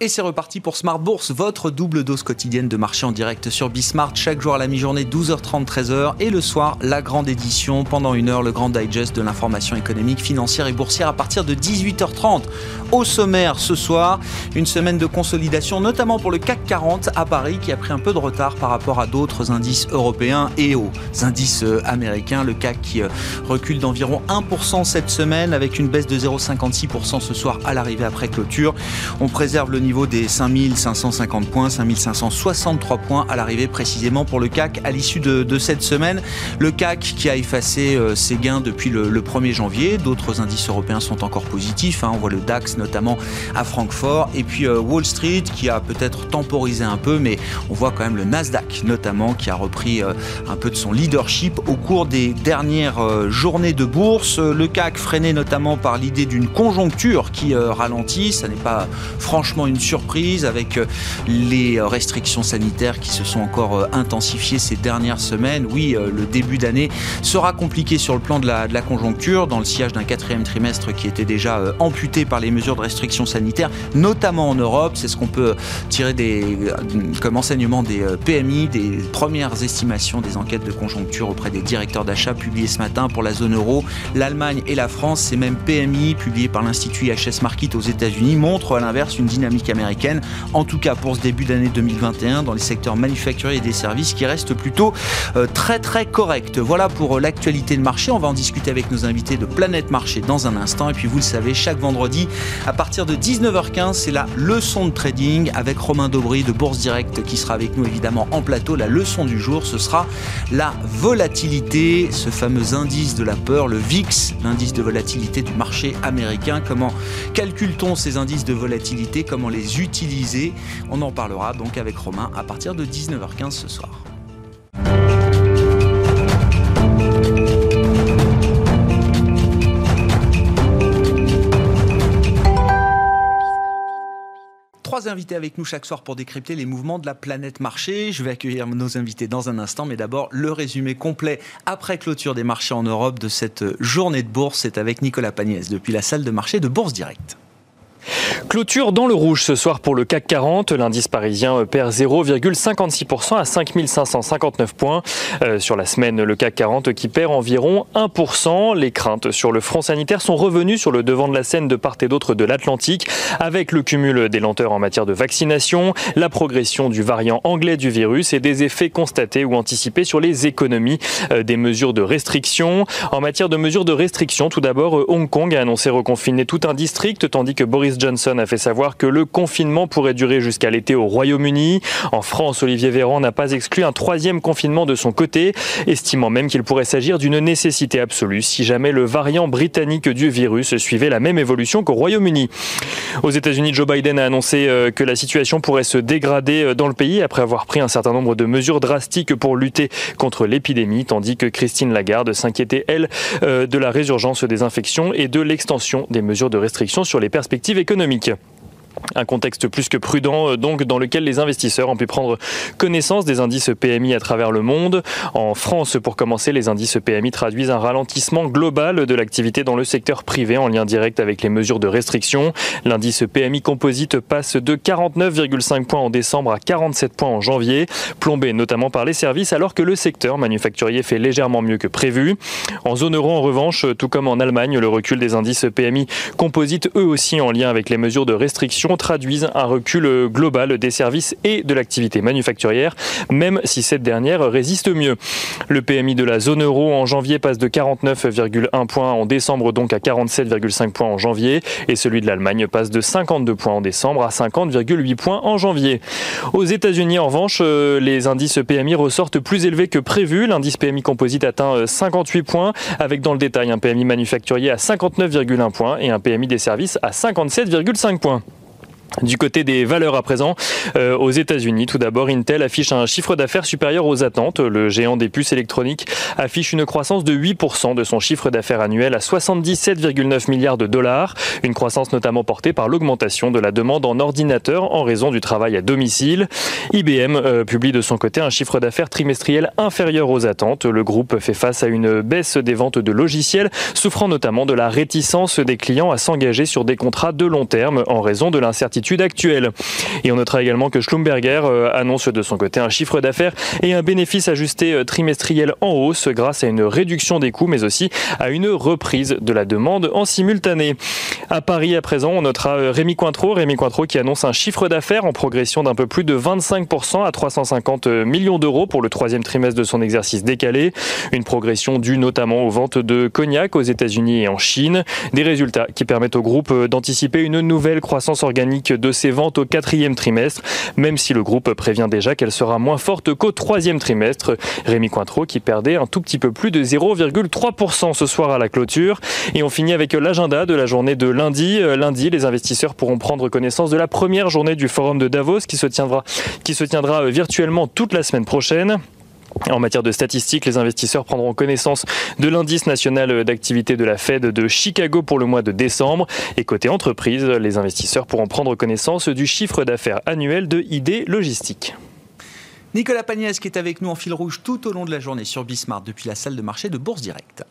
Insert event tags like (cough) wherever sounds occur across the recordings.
Et c'est reparti pour Smart Bourse, votre double dose quotidienne de marché en direct sur Bismart. Chaque jour à la mi-journée, 12h30, 13h. Et le soir, la grande édition. Pendant une heure, le grand digest de l'information économique, financière et boursière à partir de 18h30. Au sommaire ce soir, une semaine de consolidation, notamment pour le CAC 40 à Paris, qui a pris un peu de retard par rapport à d'autres indices européens et aux indices euh, américains. Le CAC qui euh, recule d'environ 1% cette semaine, avec une baisse de 0,56% ce soir à l'arrivée après clôture. On préserve le niveau des 5550 points, 5563 points à l'arrivée précisément pour le CAC à l'issue de, cette semaine. Le CAC qui a effacé euh, ses gains depuis le, 1er janvier. D'autres indices européens sont encore positifs. Hein. On voit le DAX notamment à Francfort. Et puis euh, Wall Street qui a peut-être temporisé un peu, mais on voit quand même le Nasdaq notamment qui a repris euh, un peu de son leadership au cours des dernières journées de bourse. Le CAC freiné notamment par l'idée d'une conjoncture qui ralentit. Ça n'est pas franchement une surprise avec euh, les restrictions sanitaires qui se sont encore euh, intensifiées ces dernières semaines. Oui, euh, le début d'année sera compliqué sur le plan de la, conjoncture, dans le sillage d'un quatrième trimestre qui était déjà amputé par les mesures de restrictions sanitaires, notamment en Europe. C'est ce qu'on peut tirer comme enseignement des PMI, des premières estimations des enquêtes de conjoncture auprès des directeurs d'achat publiées ce matin pour la zone euro. L'Allemagne et la France, ces mêmes PMI publiés par l'Institut IHS Market aux États-Unis montrent à l'inverse une dynamique américaine, en tout cas pour ce début d'année 2021 dans les secteurs manufacturiers et des services qui restent plutôt euh, très très corrects. Voilà pour euh, l'actualité de marché. On va en discuter avec nos invités de Planète Marché dans un instant. Et puis vous le savez, chaque vendredi à partir de 19h15, c'est la leçon de trading avec Romain Daubry de Bourse Direct qui sera avec nous évidemment en plateau. La leçon du jour, ce sera la volatilité, ce fameux indice de la peur, le VIX, l'indice de volatilité du marché américain. Comment calcule-t-on ces indices de volatilité? Comment les utiliser. On en parlera donc avec Romain à partir de 19h15 ce soir. Trois invités avec nous chaque soir pour décrypter les mouvements de la planète marché. Je vais accueillir nos invités dans un instant, mais d'abord le résumé complet après clôture des marchés en Europe de cette journée de bourse. C'est avec Nicolas Pagnès depuis la salle de marché de Bourse Direct. Clôture dans le rouge ce soir pour le CAC 40. L'indice parisien perd 0,56% à 5559 points. Euh, sur la semaine, le CAC 40 qui perd environ 1%. Les craintes sur le front sanitaire sont revenues sur le devant de la scène de part et d'autre de l'Atlantique avec le cumul des lenteurs en matière de vaccination, la progression du variant anglais du virus et des effets constatés ou anticipés sur les économies euh, des mesures de restriction. En matière de mesures de restriction, tout d'abord, Hong Kong a annoncé reconfiner tout un district tandis que Boris Johnson a fait savoir que le confinement pourrait durer jusqu'à l'été au Royaume-Uni. En France, Olivier Véran n'a pas exclu un troisième confinement de son côté, estimant même qu'il pourrait s'agir d'une nécessité absolue si jamais le variant britannique du virus suivait la même évolution qu'au Royaume-Uni. Aux États-Unis, Joe Biden a annoncé euh, que la situation pourrait se dégrader euh, dans le pays après avoir pris un certain nombre de mesures drastiques pour lutter contre l'épidémie, tandis que Christine Lagarde s'inquiétait, elle, euh, de la résurgence des infections et de l'extension des mesures de restriction sur les perspectives économique. Un contexte plus que prudent, euh, donc, dans lequel les investisseurs ont pu prendre connaissance des indices PMI à travers le monde. En France, pour commencer, les indices PMI traduisent un ralentissement global de l'activité dans le secteur privé en lien direct avec les mesures de restriction. L'indice PMI composite passe de 49,5 points en décembre à 47 points en janvier, plombé notamment par les services, alors que le secteur manufacturier fait légèrement mieux que prévu. En zone euro, en revanche, tout comme en Allemagne, le recul des indices PMI composite eux aussi en lien avec les mesures de restriction traduisent un recul global des services et de l'activité manufacturière, même si cette dernière résiste mieux. Le PMI de la zone euro en janvier passe de 49,1 points en décembre donc à 47,5 points en janvier et celui de l'Allemagne passe de 52 points en décembre à 50,8 points en janvier. Aux États-Unis en revanche, euh, les indices PMI ressortent plus élevés que prévu. L'indice PMI composite atteint 58 euh, points avec dans le détail un PMI manufacturier à 59,1 points et un PMI des services à 57,5 points. Du côté des valeurs à présent, euh, aux États-Unis, tout d'abord, Intel affiche un chiffre d'affaires supérieur aux attentes. Le géant des puces électroniques affiche une croissance de 8% de son chiffre d'affaires annuel à 77,9 milliards de dollars. Une croissance notamment portée par l'augmentation de la demande en ordinateur en raison du travail à domicile. IBM euh, publie de son côté un chiffre d'affaires trimestriel inférieur aux attentes. Le groupe fait face à une baisse des ventes de logiciels, souffrant notamment de la réticence des clients à s'engager sur des contrats de long terme en raison de l'incertitude l'incertitude actuelle. Et on notera également que Schlumberger euh, annonce de son côté un chiffre d'affaires et un bénéfice ajusté euh, trimestriel en hausse grâce à une réduction des coûts, mais aussi à une reprise de la demande en simultané. À Paris, à présent, on notera euh, Rémi Cointreau, Rémi Cointreau qui annonce un chiffre d'affaires en progression d'un peu plus de 25% à 350 millions d'euros pour le troisième trimestre de son exercice décalé. Une progression due notamment aux ventes de cognac aux États-Unis et en Chine. Des résultats qui permettent au groupe d'anticiper une nouvelle croissance organique de ses ventes au quatrième trimestre, même si le groupe prévient déjà qu'elle sera moins forte qu'au troisième trimestre. Rémi Cointreau qui perdait un tout petit peu plus de 0,3% ce soir à la clôture. Et on finit avec l'agenda de la journée de lundi. Euh, lundi, les investisseurs pourront prendre connaissance de la première journée du forum de Davos qui se tiendra, euh, virtuellement toute la semaine prochaine. En matière de statistiques, les investisseurs prendront connaissance de l'indice national d'activité de la Fed de Chicago pour le mois de décembre. Et côté entreprise, les investisseurs pourront prendre connaissance du chiffre d'affaires annuel de ID Logistique. Nicolas Pagnès qui est avec nous en fil rouge tout au long de la journée sur Bismarck depuis la salle de marché de Bourse Directe.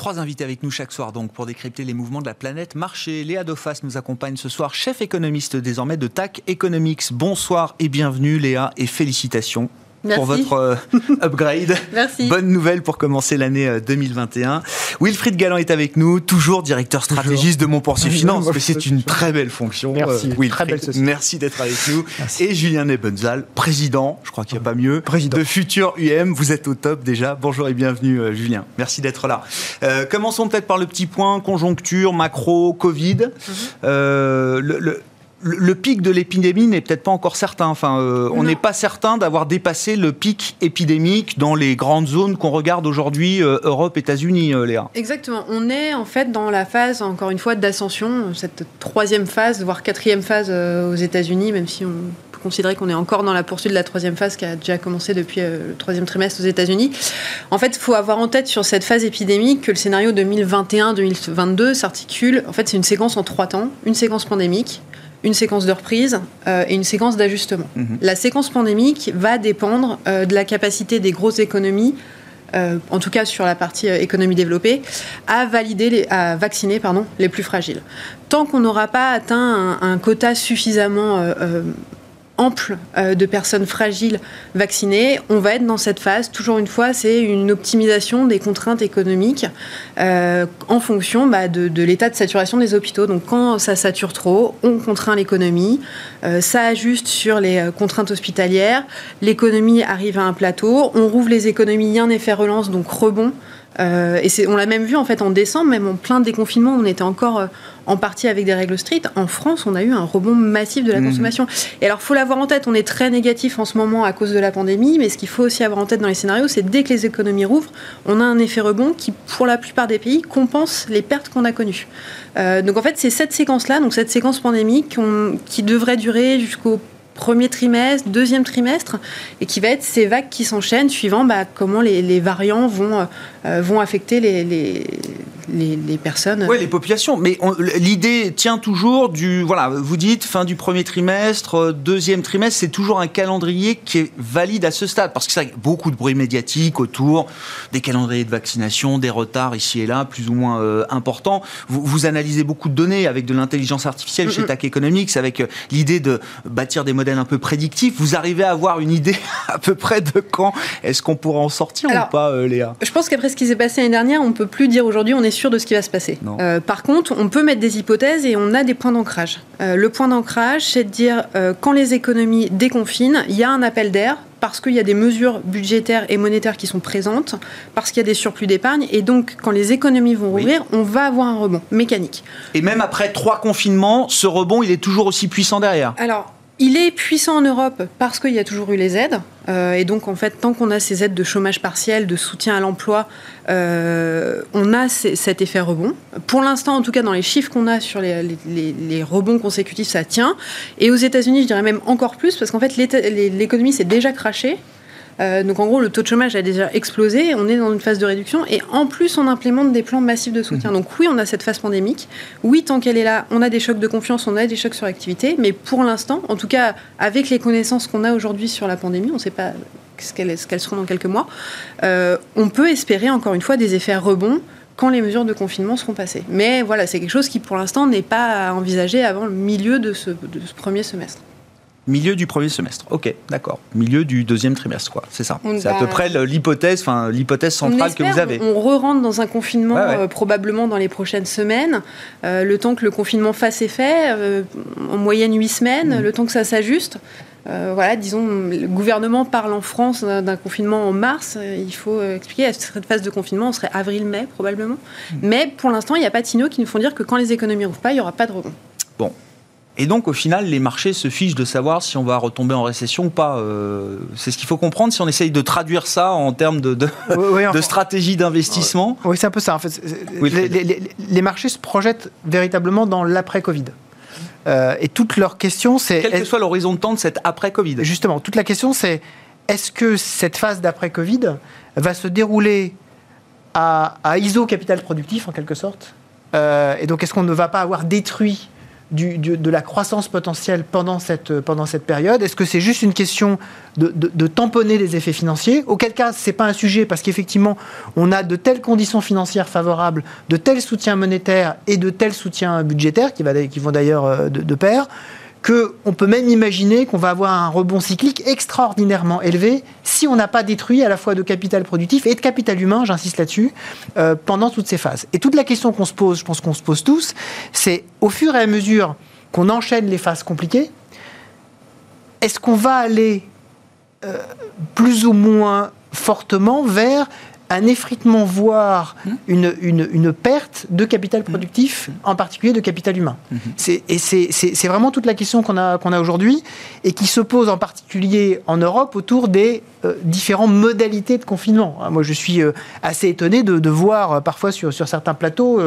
Trois invités avec nous chaque soir donc pour décrypter les mouvements de la planète marché. Léa Dofas nous accompagne ce soir, chef économiste désormais de TAC Economics. Bonsoir et bienvenue Léa et félicitations pour votre euh, (laughs) upgrade. Merci. Bonne nouvelle pour commencer l'année 2021. Euh, Wilfried Galland est avec nous, toujours directeur stratégiste de Montpensier Finance. Mais c'est une très belle fonction. Merci. Euh, très belle Merci d'être avec nous. Et Julien Nebenzal, président, je crois qu'il n'y a pas mieux, président. de Futur UM. Vous êtes au top déjà. Bonjour et bienvenue Julien. Merci d'être là. commençons peut-être par le petit point conjoncture, macro, Covid. Mhm. le, le pic de l'épidémie n'est peut-être pas encore certain. Enfin, euh, on n'est pas certain d'avoir dépassé le pic épidémique dans les grandes zones qu'on regarde aujourd'hui, euh, Europe, États-Unis, euh, Léa. Exactement. On est en fait dans la phase, encore une fois, d'ascension, cette troisième phase, voire quatrième phase aux États-Unis, même si on peut considérer qu'on est encore dans la poursuite de la troisième phase qui a déjà commencé depuis le troisième trimestre aux États-Unis. En fait, il faut avoir en tête sur cette phase épidémique que le scénario 2021-2022 s'articule. En fait, c'est une séquence en trois temps, une séquence pandémique une séquence de reprise euh, et une séquence d'ajustement. Mhm. La séquence pandémique va dépendre euh, de la capacité des grosses économies, euh, en tout cas sur la partie économie développée, à valider, les, à vacciner pardon, les plus fragiles. Tant qu'on n'aura pas atteint un, un quota suffisamment ample euh, de personnes fragiles vaccinées, on va être dans cette phase. Toujours une fois, c'est une optimisation des contraintes économiques euh, en fonction bah, de, l'état de saturation des hôpitaux. Donc quand ça sature trop, on contraint l'économie, euh, ça ajuste sur les contraintes hospitalières, l'économie arrive à un plateau, on rouvre les économies, il y a un effet relance, donc rebond. et on l'a même vu en fait en décembre, même en plein déconfinement, on était encore en partie avec des règles strictes. En France, on a eu un rebond massif de la mmh. consommation. Et alors, faut l'avoir en tête, on est très négatif en ce moment à cause de la pandémie, mais ce qu'il faut aussi avoir en tête dans les scénarios, c'est dès que les économies rouvrent, on a un effet rebond qui, pour la plupart des pays, compense les pertes qu'on a connues. Euh, donc en fait, c'est cette séquence-là, donc cette séquence pandémique qui devrait durer jusqu'au premier trimestre, deuxième trimestre, et qui va être ces vagues qui s'enchaînent suivant bah, comment les, variants vont, euh, vont affecter les, les, personnes. Oui, les populations. Mais l'idée tient toujours du. Voilà, vous dites fin du premier trimestre, euh, deuxième trimestre, c'est toujours un calendrier qui est valide à ce stade. Parce que c'est beaucoup de bruit médiatique autour des calendriers de vaccination, des retards ici et là, plus ou moins euh, importants. Vous, analysez beaucoup de données avec de l'intelligence artificielle chez TAC Economics, avec euh, l'idée de bâtir des modèles un peu prédictifs. Vous arrivez à avoir une idée (laughs) à peu près de quand est-ce qu'on pourra en sortir ou pas, Léa? Je pense qu'après ce qui s'est passé l'année dernière, on peut plus dire aujourd'hui on est sûr de ce qui va se passer. Euh, par contre, on peut mettre des hypothèses et on a des points d'ancrage. Euh, le point d'ancrage, c'est de dire euh, quand les économies déconfinent, il y a un appel d'air parce qu'il y a des mesures budgétaires et monétaires qui sont présentes, parce qu'il y a des surplus d'épargne, et donc quand les économies vont rouvrir, on va avoir un rebond mécanique. Et même après trois confinements, ce rebond, il est toujours aussi puissant derrière? Alors, il est puissant en Europe parce qu'il y a toujours eu les aides. Euh, et donc, en fait, tant qu'on a ces aides de chômage partiel, de soutien à l'emploi, euh, on a cet effet rebond. Pour l'instant, en tout cas, dans les chiffres qu'on a sur les, les, rebonds consécutifs, ça tient. Et aux États-Unis, je dirais même encore plus, parce qu'en fait, l'économie s'est déjà crachée. Euh, donc en gros, le taux de chômage a déjà explosé, on est dans une phase de réduction et en plus on implémente des plans massifs de soutien. Mmh. Donc oui, on a cette phase pandémique. Oui, tant qu'elle est là, on a des chocs de confiance, on a des chocs sur l'activité, mais pour l'instant, en tout cas avec les connaissances qu'on a aujourd'hui sur la pandémie, on ne sait pas ce qu'elles seront dans quelques mois, on peut espérer encore une fois des effets rebonds quand les mesures de confinement seront passées. Mais voilà, c'est quelque chose qui pour l'instant n'est pas envisagé avant le milieu de ce, premier semestre. Milieu du premier semestre, ok, d'accord. Milieu du deuxième trimestre, quoi. C'est ça. C'est à peu près l'hypothèse, enfin l'hypothèse centrale que vous avez. On, re-rentre dans un confinement euh, probablement dans les prochaines semaines. Euh, le temps que le confinement fasse effet, euh, en moyenne huit semaines, mm. le temps que ça s'ajuste. Euh, voilà, disons, le gouvernement parle en France d'un confinement en mars. Il faut expliquer, à cette phase de confinement, on serait avril-mai probablement. Hmm. Mais pour l'instant, il n'y a pas de signaux qui nous font dire que quand les économies n'ouvrent pas, il n'y aura pas de rebond. Bon. Et donc, au final, les marchés se fichent de savoir si on va retomber en récession ou pas. c'est ce qu'il faut comprendre si on essaye de traduire ça en termes de, de, (laughs) stratégie d'investissement. Oui, c'est un peu ça. En fait. les, marchés se projettent véritablement dans l'après-Covid. Euh, et toute leur question, c'est... Quel que soit l'horizon de temps de cette après-Covid. Justement, toute la question, c'est est-ce que cette phase d'après-Covid va se dérouler à, ISO capital productif, en quelque sorte euh, Et donc, est-ce qu'on ne va pas avoir détruit de la croissance potentielle pendant cette, pendant cette période. Est-ce que c'est juste une question de, tamponner les effets financiers? Auquel cas, ce n'est pas un sujet parce qu'effectivement, on a de telles conditions financières favorables, de tels soutiens monétaires et de tels soutiens budgétaires qui, vont d'ailleurs euh, de pair qu'on peut même imaginer qu'on va avoir un rebond cyclique extraordinairement élevé si on n'a pas détruit à la fois de capital productif et de capital humain, j'insiste là-dessus, euh, pendant toutes ces phases. Et toute la question qu'on se pose, je pense qu'on se pose tous, c'est au fur et à mesure qu'on enchaîne les phases compliquées, est-ce qu'on va aller euh, plus ou moins fortement vers un effritement, voire mmh. une, une, perte de capital productif, mmh. en particulier de capital humain. Mmh. Et c'est vraiment toute la question qu'on a, qu'on a aujourd'hui et qui se pose en particulier en Europe autour des euh, différentes modalités de confinement. Ah, moi, je suis euh, assez étonné de, de voir euh, parfois sur, sur certains plateaux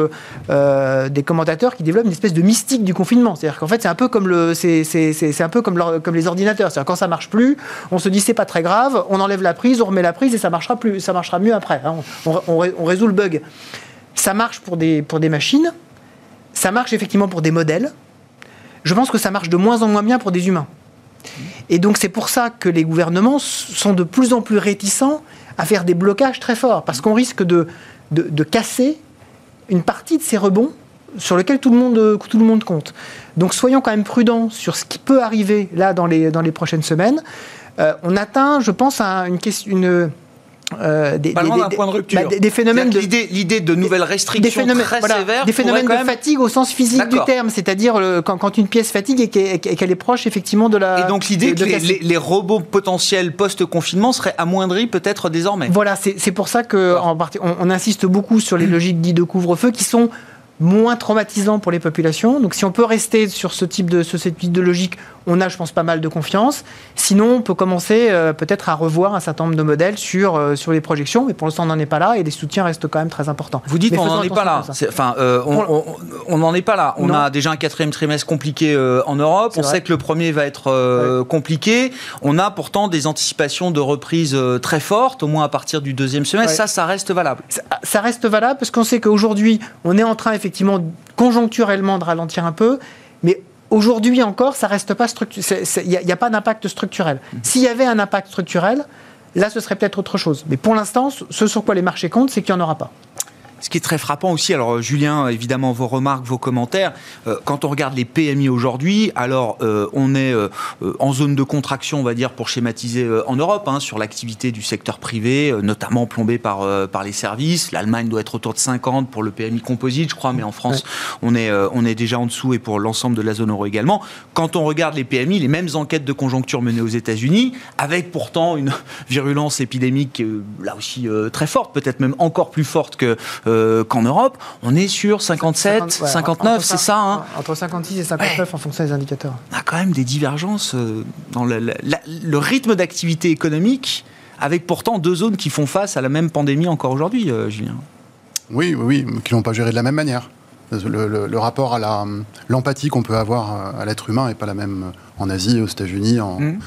des commentateurs qui développent une espèce de mystique du confinement. C'est-à-dire qu'en fait, c'est un peu comme le, c'est un peu comme, comme les ordinateurs. C'est-à-dire quand ça marche plus, on se dit c'est pas très grave, on enlève la prise, on remet la prise et ça marchera plus, ça marchera mieux après. Hein. On, résout le bug. Ça marche pour des, machines, ça marche effectivement pour des modèles. Je pense que ça marche de moins en moins bien pour des humains. Et donc c'est pour ça que les gouvernements sont de plus en plus réticents à faire des blocages très forts, parce qu'on risque de, casser une partie de ces rebonds sur lesquels tout le monde, compte. Donc soyons quand même prudents sur ce qui peut arriver là dans les, prochaines semaines. Euh, on atteint, je pense, à une, question, une, euh, des, point de rupture. Bah, des, phénomènes de l'idée de nouvelles restrictions des phénomènes, très sévères, des phénomènes de fatigue au sens physique du terme, c'est-à-dire quand, quand, une pièce fatigue et qu'elle est proche effectivement de la. Et donc l'idée que les, robots potentiels post-confinement seraient amoindris peut-être désormais. Voilà, c'est pour ça que en partie, on, insiste beaucoup sur les logiques dites de couvre-feu qui sont moins traumatisants pour les populations. Donc si on peut rester sur ce type de, ce type de logique, on a, je pense, pas mal de confiance. Sinon, on peut commencer euh, peut-être à revoir un certain nombre de modèles sur, euh, sur les projections, mais pour l'instant, on n'en est pas là et les soutiens restent quand même très importants. Vous dites qu'on n'en est pas là. enfin, euh, on n'en est pas là. On a déjà un quatrième trimestre compliqué en Europe. On sait que le premier va être compliqué. On a pourtant des anticipations de reprise très fortes, au moins à partir du deuxième semestre. Ça, ça reste valable. Ça, ça reste valable parce qu'on sait qu'aujourd'hui, on est en train effectivement conjoncturellement de ralentir un peu, mais Aujourd'hui encore, ça reste pas Il n'y a, pas d'impact structurel. Mmh. S'il y avait un impact structurel, là, ce serait peut-être autre chose. Mais pour l'instant, ce sur quoi les marchés comptent, c'est qu'il n'y en aura pas. Ce qui est très frappant aussi, alors Julien, évidemment, vos remarques, vos commentaires, euh, quand on regarde les PMI aujourd'hui, alors euh, on est euh, en zone de contraction, on va dire, pour schématiser en Europe, hein, sur l'activité du secteur privé, notamment plombée par, par les services. L'Allemagne doit être autour de 50 pour le PMI composite, je crois, mais en France, on, est, on est déjà en dessous et pour l'ensemble de la zone euro également. Quand on regarde les PMI, les mêmes enquêtes de conjoncture menées aux États-Unis, avec pourtant une (laughs) virulence épidémique là aussi très forte, peut-être même encore plus forte que euh, qu'en Europe. On est sur 57, 59, c'est ça hein Entre 56 et 59 en fonction des indicateurs. On a quand même des divergences euh, dans le, le rythme d'activité économique, avec pourtant deux zones qui font face à la même pandémie encore aujourd'hui, euh, Julien. Oui, oui, oui, qui n'ont pas géré de la même manière. Le, rapport à l'empathie qu'on peut avoir à l'être humain n'est pas la même en Asie, aux États-Unis mmh.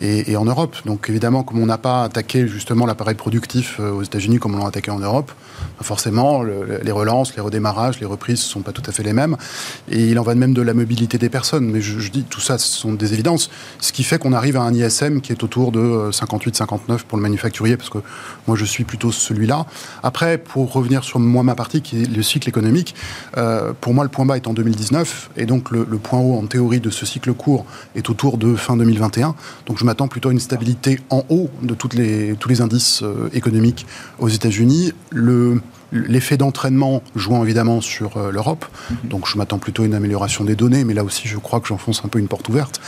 et, en Europe. Donc évidemment, comme on n'a pas attaqué justement l'appareil productif aux États-Unis comme on l'a attaqué en Europe, forcément les relances, les redémarrages, les reprises ne sont pas tout à fait les mêmes. Et il en va de même de la mobilité des personnes. Mais je, je dis, tout ça, ce sont des évidences. Ce qui fait qu'on arrive à un ISM qui est autour de 58-59 pour le manufacturier, parce que moi je suis plutôt celui-là. Après, pour revenir sur moi ma partie, qui est le cycle économique, euh, pour moi le point bas est en 2019, et donc le, point haut en théorie de ce cycle court est autour de fin 2021. Donc je m'attends plutôt à une stabilité en haut de toutes les, tous les indices euh, économiques aux États-Unis. Le L'effet d'entraînement jouant évidemment sur euh, l'Europe, mhm. donc je m'attends plutôt à une amélioration des données, mais là aussi je crois que j'enfonce un peu une porte ouverte.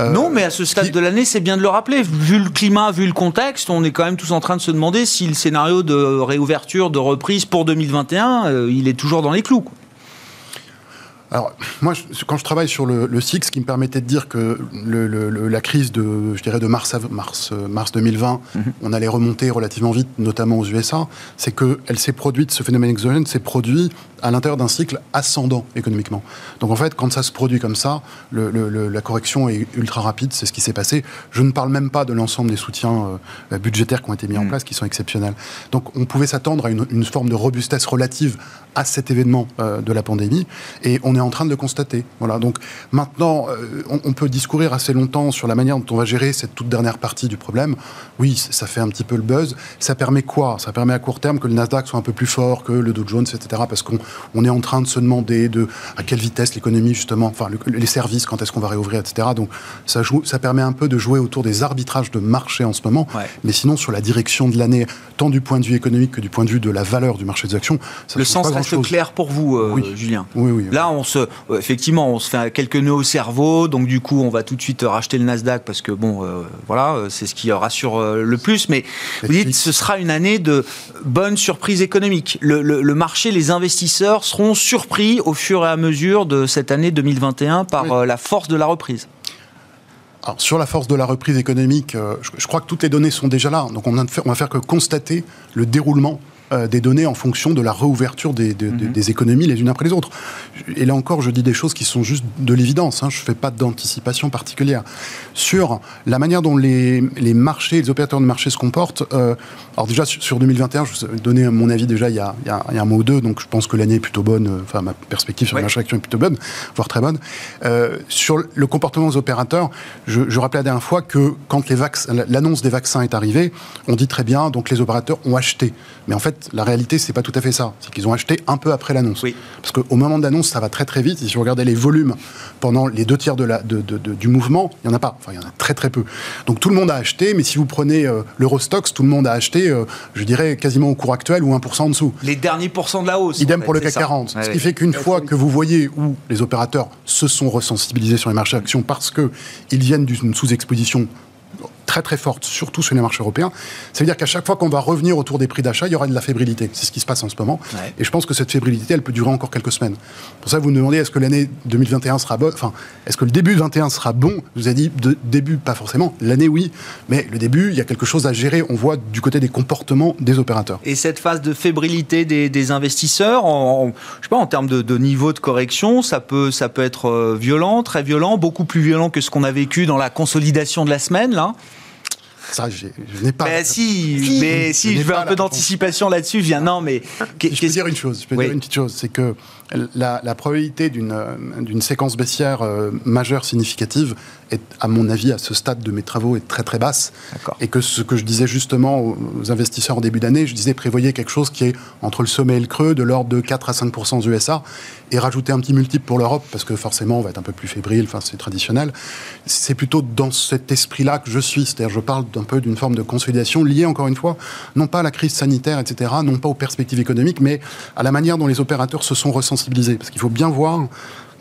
Euh, non, mais à ce stade de l'année, c'est bien de le rappeler. Vu le climat, vu le contexte, on est quand même tous en train de se demander si le scénario de réouverture, de reprise pour 2021, euh, il est toujours dans les clous. Alors, moi, quand je travaille sur le, le ce qui me permettait de dire que la crise de, je dirais, de mars, mars, mars 2020, mhm. on allait remonter relativement vite, notamment aux USA, c'est qu'elle s'est produite, ce phénomène exogène s'est produit à l'intérieur d'un cycle ascendant économiquement. Donc en fait, quand ça se produit comme ça, la correction est ultra rapide, c'est ce qui s'est passé. Je ne parle même pas de l'ensemble des soutiens euh, budgétaires qui ont été mis en mhm. place, qui sont exceptionnels. Donc on pouvait s'attendre à une, une, forme de robustesse relative à cet événement euh, de la pandémie, et on est en train de le constater. Voilà. Donc maintenant, euh, on, peut discourir assez longtemps sur la manière dont on va gérer cette toute dernière partie du problème. Oui, ça fait un petit peu le buzz. Ça permet quoi? Ça permet à court terme que le Nasdaq soit un peu plus fort que le Dow Jones, etc. Parce qu'on on est en train de se demander de à quelle vitesse l'économie justement, enfin les services, quand est-ce qu'on va réouvrir, etc. Donc ça joue, ça permet un peu de jouer autour des arbitrages de marché en ce moment. Mais sinon, sur la direction de l'année, tant du point de vue économique que du point de vue de la valeur du marché des actions, ça le sens reste clair pour vous, euh, Julien. Oui, oui. Là, on se, euh, effectivement, on se fait quelques nœuds au cerveau, donc du coup, on va tout de suite racheter le Nasdaq parce que bon, euh, voilà, c'est ce qui rassure le plus. Mais vous dites, ce sera une année de bonnes surprises économiques. le marché, les investisseurs seront surpris au fur et à mesure de cette année 2021 par euh, la force de la reprise alors, sur la force de la reprise économique, euh, je, crois que toutes les données sont déjà là. Donc, on, on va faire que constater le déroulement euh, des données en fonction de la réouverture des, mhm. des, économies les unes après les autres. Et là encore, je dis des choses qui sont juste de l'évidence. Hein, je ne fais pas d'anticipation particulière. Sur la manière dont les, les, marchés, les opérateurs de marché se comportent, euh, alors déjà sur 2021, je vous ai donné mon avis déjà il y a, il y a, il y a un mois ou deux, donc je pense que l'année est plutôt bonne, euh, enfin ma perspective sur le marché action est plutôt bonne, voire très bonne. Euh, sur le comportement des opérateurs, je, je rappelais la dernière fois que quand l'annonce des vaccins est arrivée, on dit très bien, donc les opérateurs ont acheté. Mais en fait, la réalité, c'est pas tout à fait ça. C'est qu'ils ont acheté un peu après l'annonce. Parce qu'au moment de l'annonce, ça va très très vite. Et si vous regardez les volumes pendant les deux tiers de la, de, du mouvement, il n'y en a pas. Enfin, il y en a très très peu. Donc tout le monde a acheté, mais si vous prenez euh, l'Eurostox, tout le monde a acheté, euh, je dirais, quasiment au cours actuel ou 1% en dessous. Les derniers pourcents de la hausse. Idem pour le CAC 40. ce qui fait qu'une fois que vous voyez où les opérateurs se sont resensibilisés sur les marchés actions parce qu'ils viennent d'une sous-exposition très très forte, surtout sur les marchés européens. Ça veut dire qu'à chaque fois qu'on va revenir autour des prix d'achat, il y aura de la fébrilité. C'est ce qui se passe en ce moment. Et je pense que cette fébrilité, elle peut durer encore quelques semaines. Pour ça, vous me demandez est-ce que l'année 2021 sera bonne? Enfin, est-ce que le début 2021 sera bon? Je vous ai dit de, début, pas forcément. L'année, oui. Mais le début, il y a quelque chose à gérer. On voit du côté des comportements des opérateurs. Et cette phase de fébrilité des, investisseurs, en, je sais pas, en termes de, de, niveau de correction, ça peut, ça peut être euh, violent, très violent, beaucoup plus violent que ce qu'on a vécu dans la consolidation de la semaine, là ça, je n'ai pas. Mais si, mais si, je, veux un peu d'anticipation là-dessus. Je viens, non, mais. Je peux dire une chose. Je peux dire une petite chose, c'est que la, probabilité d'une séquence baissière euh, majeure significative est, à mon avis, à ce stade de mes travaux, est très très basse. Et que ce que je disais justement aux investisseurs en début d'année, je disais prévoyez quelque chose qui est entre le sommet et le creux, de l'ordre de 4 à 5% aux USA, et rajouter un petit multiple pour l'Europe, parce que forcément on va être un peu plus fébrile, enfin c'est traditionnel. C'est plutôt dans cet esprit-là que je suis, c'est-à-dire je parle d'un peu d'une forme de consolidation liée encore une fois, non pas à la crise sanitaire, etc., non pas aux perspectives économiques, mais à la manière dont les opérateurs se sont ressensibilisés. Parce qu'il faut bien voir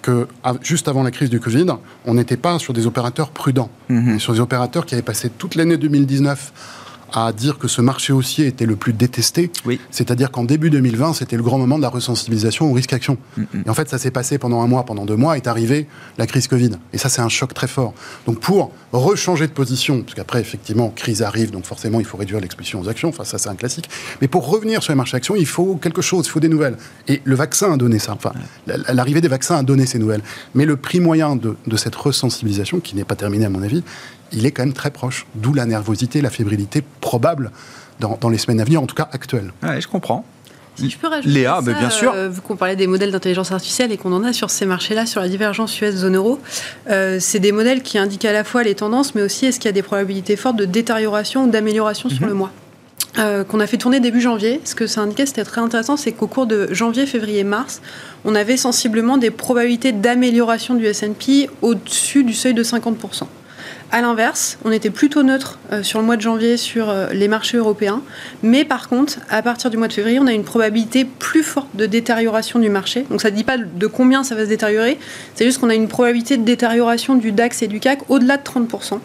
que juste avant la crise du Covid, on n'était pas sur des opérateurs prudents, mhm. sur des opérateurs qui avaient passé toute l'année 2019 à dire que ce marché haussier était le plus détesté. Oui. C'est-à-dire qu'en début 2020, c'était le grand moment de la resensibilisation au risque action. Mm, mm. Et en fait, ça s'est passé pendant un mois, pendant deux mois, est arrivé la crise Covid. Et ça, c'est un choc très fort. Donc pour rechanger de position, parce qu'après, effectivement, crise arrive, donc forcément, il faut réduire l'exposition aux actions. Enfin, ça, c'est un classique. Mais pour revenir sur les marchés actions, il faut quelque chose, il faut des nouvelles. Et le vaccin a donné ça. Enfin, la- l'arrivée des vaccins a donné ces nouvelles. Mais le prix moyen de, de cette resensibilisation, qui n'est pas terminée à mon avis, il est quand même très proche. D'où la nervosité, la fébrilité probable dans, dans les semaines à venir, en tout cas actuelles. Ouais, je comprends. Si je peux rajouter Léa, ça, mais bien sûr. euh, vu qu'on parlait des modèles d'intelligence artificielle et qu'on en a sur ces marchés-là, sur la divergence US-zone euro, euh, c'est des modèles qui indiquent à la fois les tendances, mais aussi est-ce qu'il y a des probabilités fortes de détérioration ou d'amélioration Mhm. sur le mois. Euh, qu'on a fait tourner début janvier. Ce que ça indiquait, c'était très intéressant, c'est qu'au cours de janvier, février, mars, on avait sensiblement des probabilités d'amélioration du S&P au-dessus du seuil de 50%. À l'inverse, on était plutôt neutre euh, sur le mois de janvier sur euh, les marchés européens, mais par contre, à partir du mois de février, on a une probabilité plus forte de détérioration du marché. Donc ça ne dit pas de combien ça va se détériorer, c'est juste qu'on a une probabilité de détérioration du DAX et du CAC au-delà de 30%.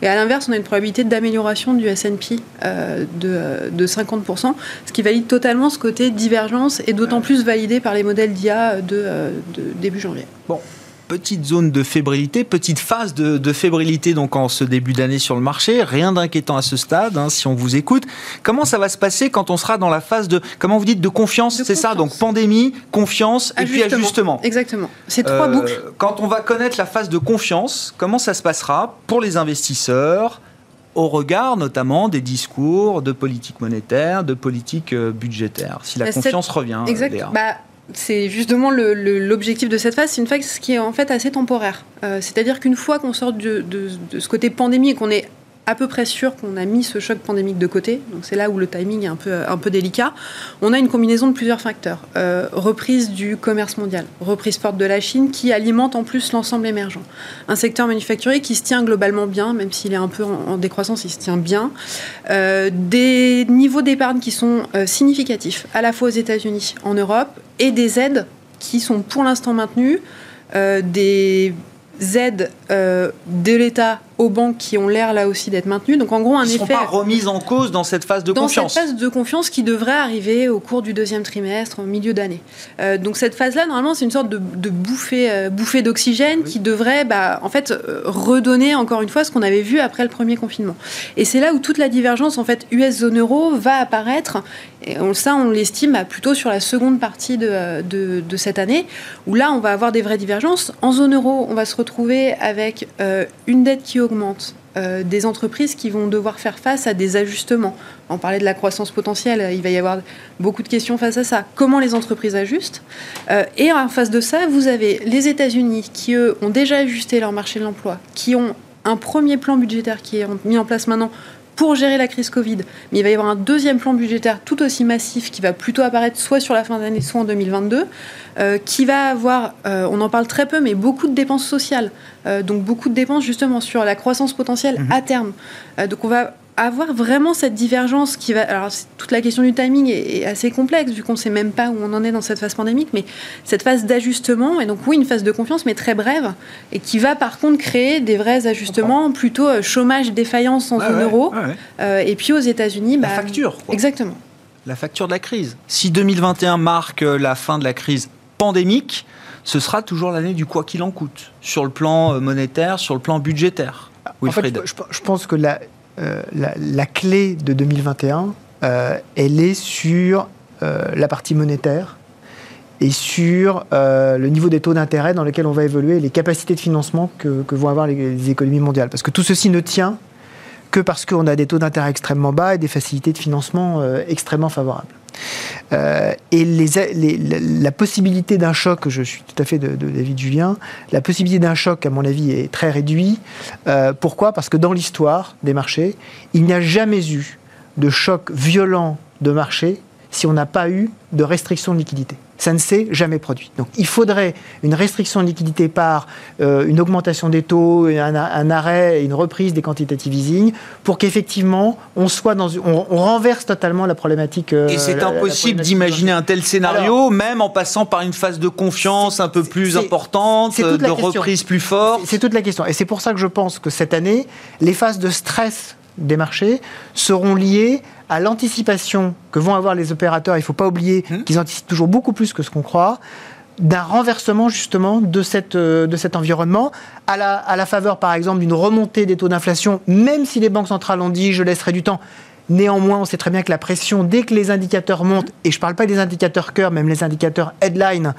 Et à l'inverse, on a une probabilité d'amélioration du S&P euh, de, euh, de 50%, ce qui valide totalement ce côté divergence et d'autant plus validé par les modèles d'IA de, de début janvier. Bon, petite zone de fébrilité, petite phase de, de fébrilité donc en ce début d'année sur le marché. Rien d'inquiétant à ce stade, hein, si on vous écoute. Comment ça va se passer quand on sera dans la phase de, comment vous dites, de confiance C'est ça, donc pandémie, confiance et puis ajustement. Exactement. C'est trois Euh, boucles. Quand on va connaître la phase de confiance, comment ça se passera pour les investisseurs au regard notamment des discours de politique monétaire, de politique euh, budgétaire Si la cette- confiance revient, Exact. Léa? Bah, c'est justement l'objectif de cette phase. C'est une phase qui est en fait assez temporaire. Euh, C'est-à-dire qu'une fois qu'on sort de- de ce côté pandémie et qu'on est à peu près sûr qu'on a mis ce choc pandémique de côté, donc c'est là où le timing est un peu, délicat, on a une combinaison de plusieurs facteurs. Euh, reprise du commerce mondial, reprise forte de la Chine qui alimente en plus l'ensemble émergent. Un secteur manufacturier qui se tient globalement bien, même s'il est un peu en, décroissance, il se tient bien. Euh, des niveaux d'épargne qui sont euh, significatifs, à la fois aux États-Unis, en Europe, et des aides qui sont pour l'instant maintenues, des aides de l'État aux banques qui ont l'air là aussi d'être maintenues. Donc en gros, un Ils ne sont effet pas remis en cause dans cette phase de dans confiance. cette phase de confiance qui devrait arriver au cours du deuxième trimestre, au milieu d'année. Euh, donc cette phase-là, normalement, c'est une sorte de, de bouffée, euh, bouffée d'oxygène Oui. qui devrait, bah, en fait, euh, redonner encore une fois ce qu'on avait vu après le premier confinement. Et c'est là où toute la divergence, en fait, US zone euro va apparaître. Et on, ça, on l'estime bah, plutôt sur la seconde partie de, de, de cette année, où là, on va avoir des vraies divergences. En zone euro, on va se retrouver avec une dette qui augmente, euh, des entreprises qui vont devoir faire face à des ajustements. On parlait de la croissance potentielle, il va y avoir beaucoup de questions face à ça. Comment les entreprises ajustent Euh, Et en face de ça, vous avez les États-Unis qui, eux, ont déjà ajusté leur marché de l'emploi, qui ont un premier plan budgétaire qui est mis en place maintenant pour gérer la crise Covid. Mais il va y avoir un deuxième plan budgétaire tout aussi massif qui va plutôt apparaître soit sur la fin d'année, soit en 2022, euh, qui va avoir, euh, on en parle très peu, mais beaucoup de dépenses sociales. Euh, donc beaucoup de dépenses justement sur la croissance potentielle Mhm. à terme. Donc on va avoir vraiment cette divergence qui va. Alors toute la question du timing est, est assez complexe vu qu'on ne sait même pas où on en est dans cette phase pandémique, mais cette phase d'ajustement et donc oui une phase de confiance mais très brève et qui va par contre créer des vrais ajustements plutôt euh, chômage défaillance en Ouais, zone ouais, euro ouais. Euh, et puis aux États-Unis La bah, facture. quoi. Exactement. la facture de la crise. Si 2021 marque euh, la fin de la crise pandémique, ce sera toujours l'année du quoi qu'il en coûte, sur le plan monétaire, sur le plan budgétaire. En fait, je, je pense que la, euh, la, clé de 2021, euh, elle est sur euh, la partie monétaire et sur le niveau des taux d'intérêt dans lesquels on va évoluer les capacités de financement que, vont avoir les, économies mondiales. Parce que tout ceci ne tient que parce qu'on a des taux d'intérêt extrêmement bas et des facilités de financement extrêmement favorables. Euh, et la possibilité d'un choc, je suis tout à fait de, de David Julien, la possibilité d'un choc, à mon avis, est très réduite. Euh, pourquoi? Parce que dans l'histoire des marchés, il n'y a jamais eu de choc violent de marché si on n'a pas eu de restriction de liquidité. Ça ne s'est jamais produit. Donc il faudrait une restriction de liquidité par euh, une augmentation des taux, un, un arrêt, et une reprise des quantitative easing, pour qu'effectivement on soit dans, une- on, on renverse totalement la problématique. euh, Et c'est impossible d'imaginer un tel scénario, même en passant par une phase de confiance un peu plus importante, de question. reprise plus forte. C'est toute la question. Et c'est pour ça que je pense que cette année, les phases de stress des marchés seront liées à l'anticipation que vont avoir les opérateurs. Il ne faut pas oublier Mmh. qu'ils anticipent toujours beaucoup plus que ce qu'on croit d'un renversement justement de, cette, euh, de cet environnement, à la, à la faveur par exemple d'une remontée des taux d'inflation, même si les banques centrales ont dit je laisserai du temps. Néanmoins, on sait très bien que la pression, dès que les indicateurs montent, et je ne parle pas des indicateurs cœur, même les indicateurs headline,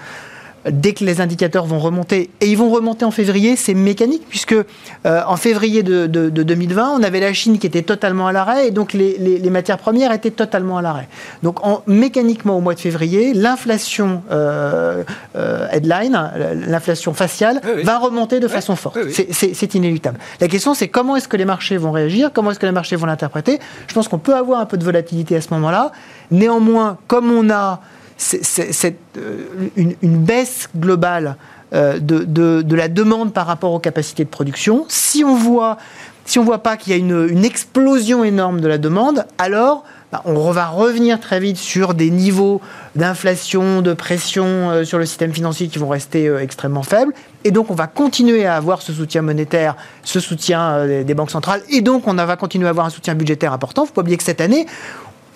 dès que les indicateurs vont remonter, et ils vont remonter en février, c'est mécanique, puisque euh, en février de, de- de 2020, on avait la Chine qui était totalement à l'arrêt, et donc les, les- les matières premières étaient totalement à l'arrêt. Donc en- mécaniquement, au mois de février, l'inflation euh, euh, headline, l'inflation faciale, Oui, oui. va remonter de façon forte. c'est inéluctable. La question, c'est comment est-ce que les marchés vont réagir, comment est-ce que les marchés vont l'interpréter? Je pense qu'on peut avoir un peu de volatilité à ce moment-là. Néanmoins, comme on a c'est- euh, une, baisse globale euh, de, de- la demande par rapport aux capacités de production, si on voit, si on voit pas qu'il y a une, explosion énorme de la demande, alors bah, on va revenir très vite sur des niveaux d'inflation, de pression euh, sur le système financier qui vont rester extrêmement faibles. Et donc, on va continuer à avoir ce soutien monétaire, ce soutien des- banques centrales. Et donc, on va continuer à avoir un soutien budgétaire important. Il faut pas oublier que cette année,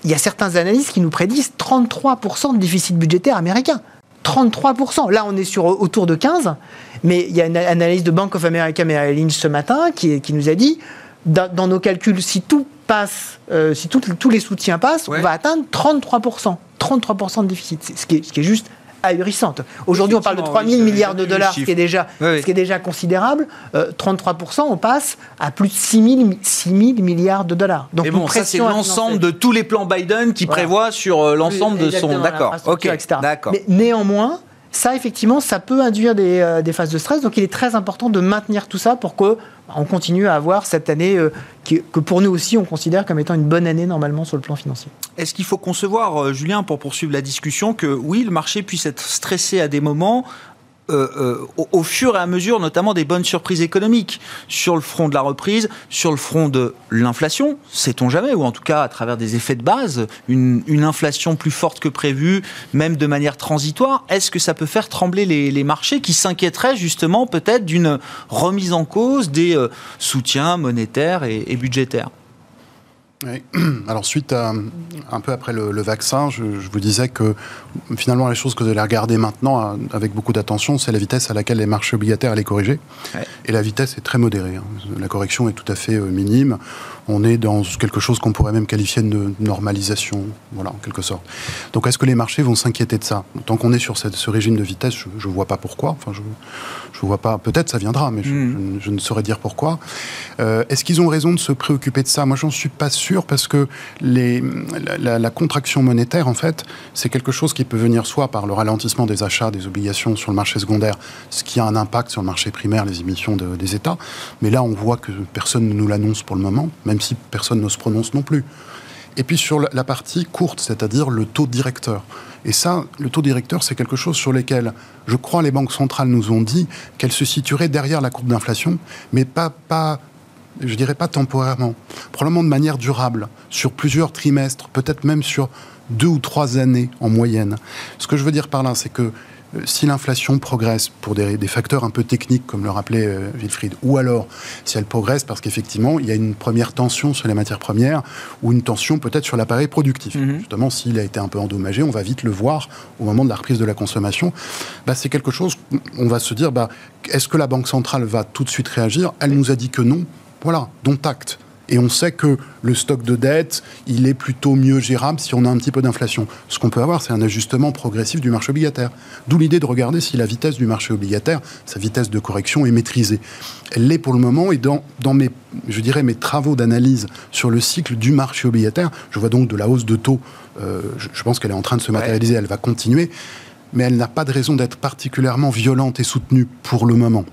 il y a certains analystes qui nous prédisent 33% de déficit budgétaire américain. 33%. Là, on est sur autour de 15, mais il y a une analyse de Bank of America Merrill Lynch ce matin qui, qui nous a dit, dans, dans nos calculs, si tout passe, euh, si tout- tous les soutiens passent, Ouais. on va atteindre 33%. 33% de déficit, C'est- ce qui est, ce qui est juste ahurissant. Aujourd'hui, on parle de Effectivement, 3 000 oui, milliards de dollars, ce qui est déjà, Oui, ce qui est déjà considérable. Euh, 33%, on passe à plus de 6 000, 6 000 milliards de dollars. Donc, Mais bon, ça c'est l'ensemble de tous les plans Biden qui Voilà. prévoit sur euh, l'ensemble de son. D'accord. Ok. etc. Mais néanmoins, ça, effectivement, ça peut induire des, euh, des phases de stress. Donc, il est très important de maintenir tout ça pour que bah, on continue à avoir cette année euh, que pour nous aussi, on considère comme étant une bonne année normalement sur le plan financier. Est-ce qu'il faut concevoir, euh, Julien, pour poursuivre la discussion, que oui, le marché puisse être stressé à des moments euh, euh, au, fur et à mesure, notamment des bonnes surprises économiques sur le front de la reprise, sur le front de l'inflation, sait-on jamais, ou en tout cas à travers des effets de base, une, inflation plus forte que prévu, même de manière transitoire. Est-ce que ça peut faire trembler les, marchés qui s'inquiéteraient justement peut-être d'une remise en cause des euh, soutiens monétaires et budgétaires? Oui. (clears throat) Alors suite à un peu après le, le vaccin, je, je vous disais que finalement la chose que vous allez regarder maintenant avec beaucoup d'attention, c'est la vitesse à laquelle les marchés obligataires allaient corriger. Ouais. Et la vitesse est très modérée. hein. La correction est tout à fait euh, minime. On est dans quelque chose qu'on pourrait même qualifier de normalisation, voilà, en quelque sorte. Donc est-ce que les marchés vont s'inquiéter de ça? Tant qu'on est sur cette- ce régime de vitesse, je ne vois pas pourquoi. Enfin, je je vois pas. Peut-être ça viendra, mais je, je ne- je ne saurais dire pourquoi. Euh, Est-ce qu'ils ont raison de se préoccuper de ça? Moi, j'en suis pas sûr parce que les, la, la- la contraction monétaire, en fait, c'est quelque chose qui peut venir soit par le ralentissement des achats des obligations sur le marché secondaire, ce qui a un impact sur le marché primaire, les émissions de- des États. Mais là, on voit que personne ne nous l'annonce pour le moment, même si personne ne se prononce non plus. Et puis sur la- partie courte, c'est-à-dire le taux directeur. Et ça, le taux directeur, c'est quelque chose sur lequel, je crois, les banques centrales nous ont dit qu'elles se situeraient derrière la courbe d'inflation, mais pas, pas, je dirais pas temporairement, probablement de manière durable, sur plusieurs trimestres, peut-être même sur deux ou trois années en moyenne. Ce que je veux dire par là, c'est que si l'inflation progresse pour des, des facteurs un peu techniques, comme le rappelait euh, Wilfried, ou alors si elle progresse parce qu'effectivement, il y a une première tension sur les matières premières, ou une tension peut-être sur l'appareil productif. Mhm. Justement, s'il a été un peu endommagé, on va vite le voir au moment de la reprise de la consommation. Bah, c'est quelque chose, on va se dire, bah, est-ce que la Banque centrale va tout de suite réagir? Elle nous a dit que non. Voilà, dont acte. Et on sait que le stock de dette, il est plutôt mieux gérable si on a un petit peu d'inflation. Ce qu'on peut avoir, c'est un ajustement progressif du marché obligataire. D'où l'idée de regarder si la vitesse du marché obligataire, sa vitesse de correction est maîtrisée. Elle l'est pour le moment et dans, dans mes, je dirais, mes travaux d'analyse sur le cycle du marché obligataire, je vois donc de la hausse de taux. euh, je, je pense qu'elle est en train de se matérialiser, elle va continuer mais elle n'a pas de raison d'être particulièrement violente et soutenue pour le moment.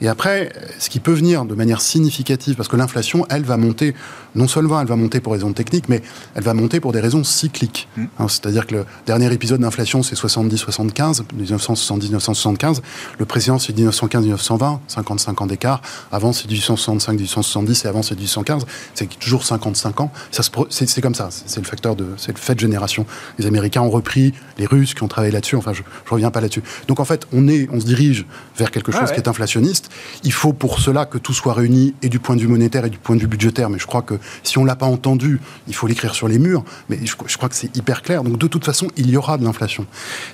Et après, ce qui peut venir de manière significative, parce que l'inflation, elle va monter, non seulement elle va monter pour raisons techniques, mais elle va monter pour des raisons cycliques. Mm. Hein, C'est-à-dire que le dernier épisode d'inflation, c'est 70-75, 1970-1975. Le précédent, c'est 1915-1920, 55 ans d'écart. Avant, c'est 1865-1870, et avant, c'est 1815. C'est toujours 55 ans. C'est comme ça. C'est c'est le facteur de, c'est le fait de génération. Les Américains ont repris, les Russes qui ont travaillé là-dessus. Enfin, je, ne reviens pas là-dessus. Donc en fait, on, est, on se dirige vers quelque chose qui est inflationniste. Il faut pour cela que tout soit réuni, et du point de vue monétaire et du point de vue budgétaire. Mais je crois que si on l'a pas entendu, il faut l'écrire sur les murs. Mais je, je crois que c'est hyper clair. Donc de toute façon, il y aura de l'inflation.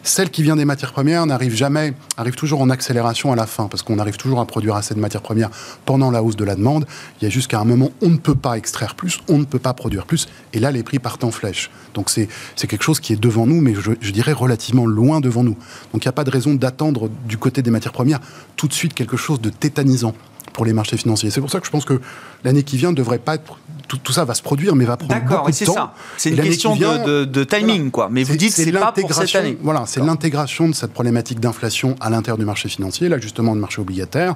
Celle qui vient des matières premières n'arrive jamais, arrive toujours en accélération à la fin, parce qu'on arrive toujours à produire assez de matières premières pendant la hausse de la demande. Il y a juste qu'à un moment, on ne peut pas extraire plus, on ne peut pas produire plus, et là, les prix partent en flèche. Donc c'est quelque chose qui est devant nous, mais je, dirais relativement loin nous. Donc il n'y a pas de raison d'attendre du côté des matières premières tout de suite quelque chose de tétanisant pour les marchés financiers. C'est pour ça que je pense que l'année qui vient ne devrait pas être tout, ça va se produire, mais va prendre beaucoup de temps. c'est ça. C'est une question de, timing, quoi. Mais vous dites c'est pas pour cette année. Voilà, c'est l'intégration de cette problématique d'inflation à l'intérieur du marché financier, l'ajustement du marché obligataire.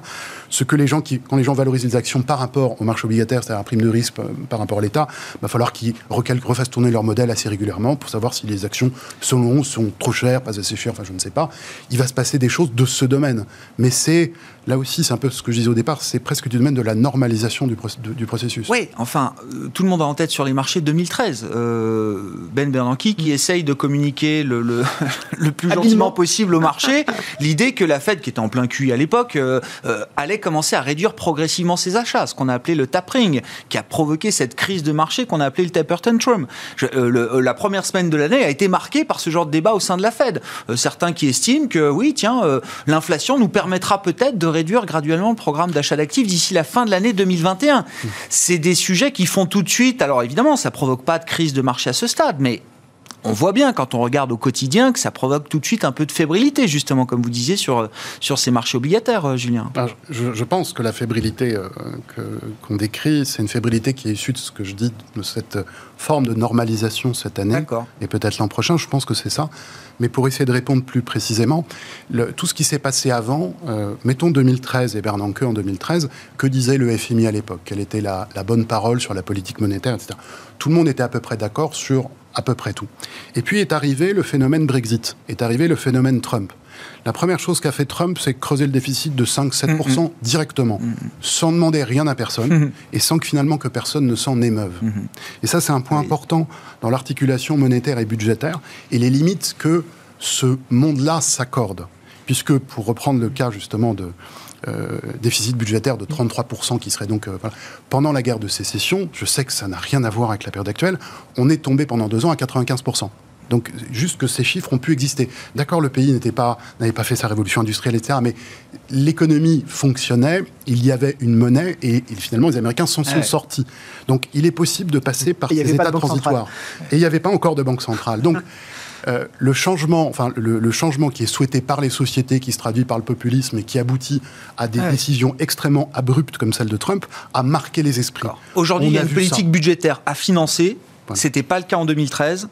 Ce que les gens qui, quand les gens valorisent les actions par rapport au marché obligataire, c'est-à-dire la prime de risque euh, par rapport à l'État, il va falloir qu'ils refassent tourner leur modèle assez régulièrement pour savoir si les actions, selon eux, sont trop chères, pas assez chères, enfin je ne sais pas. Il va se passer des choses de ce domaine. Mais c'est, là aussi, c'est un peu ce que je disais au départ, c'est presque du domaine de la normalisation du, processus. Oui, enfin, tout le monde a en tête sur les marchés 2013. Euh, ben Bernanke qui essaye de communiquer le, le, (laughs) plus gentiment possible au marché l'idée que la Fed, qui était en plein cul à l'époque, euh, allait commencer à réduire progressivement ses achats, ce qu'on a appelé le tapering, qui a provoqué cette crise de marché qu'on a appelé le taper tantrum. la première semaine de l'année a été marquée par ce genre de débat au sein de la Fed. certains qui estiment que oui, tiens, l'inflation nous permettra peut-être de réduire graduellement le programme d'achat d'actifs d'ici la fin de l'année 2021. Mm. C'est des sujets qui font tout de suite, alors évidemment, ça provoque pas de crise de marché à ce stade, mais on voit bien quand on regarde au quotidien que ça provoque tout de suite un peu de fébrilité, justement, comme vous disiez, sur, sur ces marchés obligataires, euh, Julien. je, pense que la fébrilité euh, qu'on décrit, c'est une fébrilité qui est issue de ce que je dis, de cette forme de normalisation cette année, et peut-être l'an prochain, je pense que c'est ça. Mais pour essayer de répondre plus précisément, tout ce qui s'est passé avant, euh, mettons 2013 et Bernanke en 2013, que disait le FMI à l'époque? Quelle était la, la bonne parole sur la politique monétaire, etc. Tout le monde était à peu près d'accord sur à peu près tout. Et puis est arrivé le phénomène Brexit, est arrivé le phénomène Trump. La première chose qu'a fait Trump, c'est creuser le déficit de 5-7% mm-hmm. directement, mm-hmm. sans demander rien à personne, et sans que finalement que personne ne s'en émeuve. Et ça, c'est un point important dans l'articulation monétaire et budgétaire, et les limites que ce monde-là s'accorde. Puisque, pour reprendre le cas justement de, euh, déficit budgétaire de 33% qui serait donc... Euh, pendant la guerre de sécession, je sais que ça n'a rien à voir avec la période actuelle, on est tombé pendant deux ans à 95%. Donc, juste que ces chiffres ont pu exister. D'accord, le pays n'était pas, n'avait pas fait sa révolution industrielle, etc., mais l'économie fonctionnait, il y avait une monnaie, et, finalement, les Américains s'en sont sortis. Donc, il est possible de passer par ces états transitoires. Et il n'y avait pas encore de banque centrale. Donc, Euh, le changement, enfin le, changement qui est souhaité par les sociétés, qui se traduit par le populisme et qui aboutit à des décisions extrêmement abruptes comme celle de Trump, a marqué les esprits. Aujourd'hui, il y a une politique budgétaire à financer. Ce C'était pas le cas en 2013.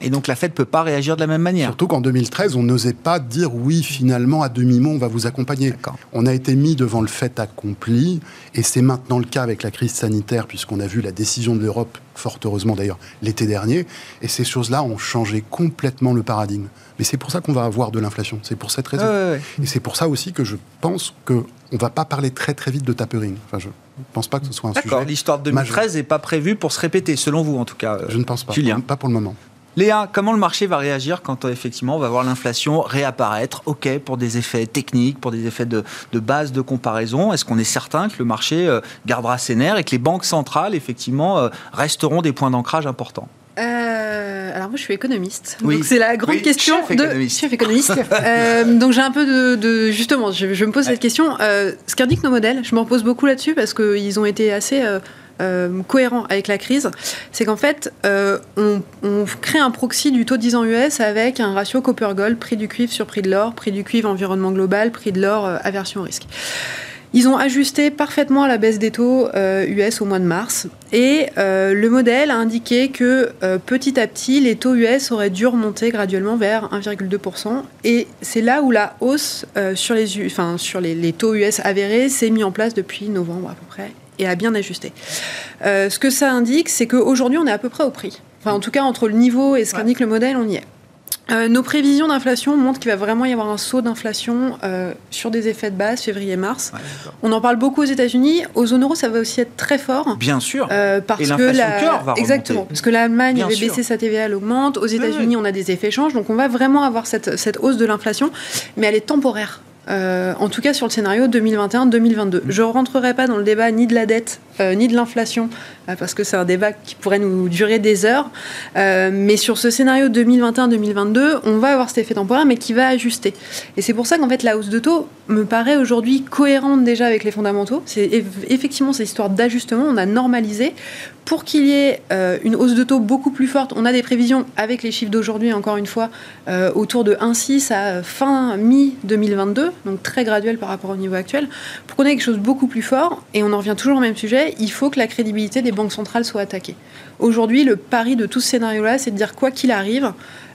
Et donc la Fed ne peut pas réagir de la même manière. Surtout qu'en 2013, on n'osait pas dire oui, finalement, à demi-mot, on va vous accompagner. On a été mis devant le fait accompli, et c'est maintenant le cas avec la crise sanitaire, puisqu'on a vu la décision de l'Europe, fort heureusement d'ailleurs, l'été dernier, et ces choses-là ont changé complètement le paradigme. Mais c'est pour ça qu'on va avoir de l'inflation, c'est pour cette raison. Et c'est pour ça aussi que je pense qu'on ne va pas parler très très vite de tapering. Enfin, je ne pense pas que ce soit un sujet. D'accord, l'histoire de 2013 n'est pas prévue pour se répéter, selon vous en tout cas. Je ne pense pas. Julien. Pas pour le moment. Léa, comment le marché va réagir quand euh, effectivement on va voir l'inflation réapparaître? Ok, pour des effets techniques, pour des effets de, base de comparaison, est-ce qu'on est certain que le marché euh, gardera ses nerfs et que les banques centrales effectivement euh, resteront des points d'ancrage importants? Alors moi je suis économiste, donc c'est la grande question de chef économiste. donc j'ai un peu de, justement, je, me pose cette question. ce qu'indiquent nos modèles, je m'en pose beaucoup là-dessus parce qu'ils ont été assez euh, cohérent avec la crise, c'est qu'en fait, euh, on, crée un proxy du taux de 10 ans US avec un ratio copper-gold, prix du cuivre sur prix de l'or, prix du cuivre environnement global, prix de l'or euh, aversion risque. Ils ont ajusté parfaitement à la baisse des taux US au mois de mars et le modèle a indiqué que petit à petit les taux US auraient dû remonter graduellement vers 1,2% et c'est là où la hausse sur les, les taux US avérés s'est mise en place depuis novembre à peu près et a bien ajusté. Euh, ce que ça indique, c'est qu'aujourd'hui, on est à peu près au prix. Enfin, en tout cas, entre le niveau et ce qu'indique le modèle, on y est. euh, nos prévisions d'inflation montrent qu'il va vraiment y avoir un saut d'inflation euh, sur des effets de base février-mars. on en parle beaucoup aux États-Unis. Aux zone euro, ça va aussi être très fort. Bien sûr. Euh, parce Et que la... va exactement, parce que l'Allemagne avait baissé sa TVA, elle augmente. Aux États-Unis, on a des effets échanges, donc on va vraiment avoir cette, cette hausse de l'inflation, mais elle est temporaire. Euh, en tout cas sur le scénario 2021-2022. Je ne rentrerai pas dans le débat ni de la dette euh, ni de l'inflation, euh, parce que c'est un débat qui pourrait nous durer des heures. Euh, mais sur ce scénario 2021-2022, on va avoir cet effet temporaire, mais qui va ajuster. Et c'est pour ça qu'en fait la hausse de taux me paraît aujourd'hui cohérente déjà avec les fondamentaux. C'est eff- effectivement cette histoire d'ajustement, on a normalisé. Pour qu'il y ait une hausse de taux beaucoup plus forte, on a des prévisions avec les chiffres d'aujourd'hui, encore une fois, autour de 1,6 à fin mi-2022, donc très graduel par rapport au niveau actuel. Pour qu'on ait quelque chose de beaucoup plus fort, et on en revient toujours au même sujet, il faut que la crédibilité des banques centrales soit attaquée. Aujourd'hui, le pari de tout ce scénario-là, c'est de dire quoi qu'il arrive,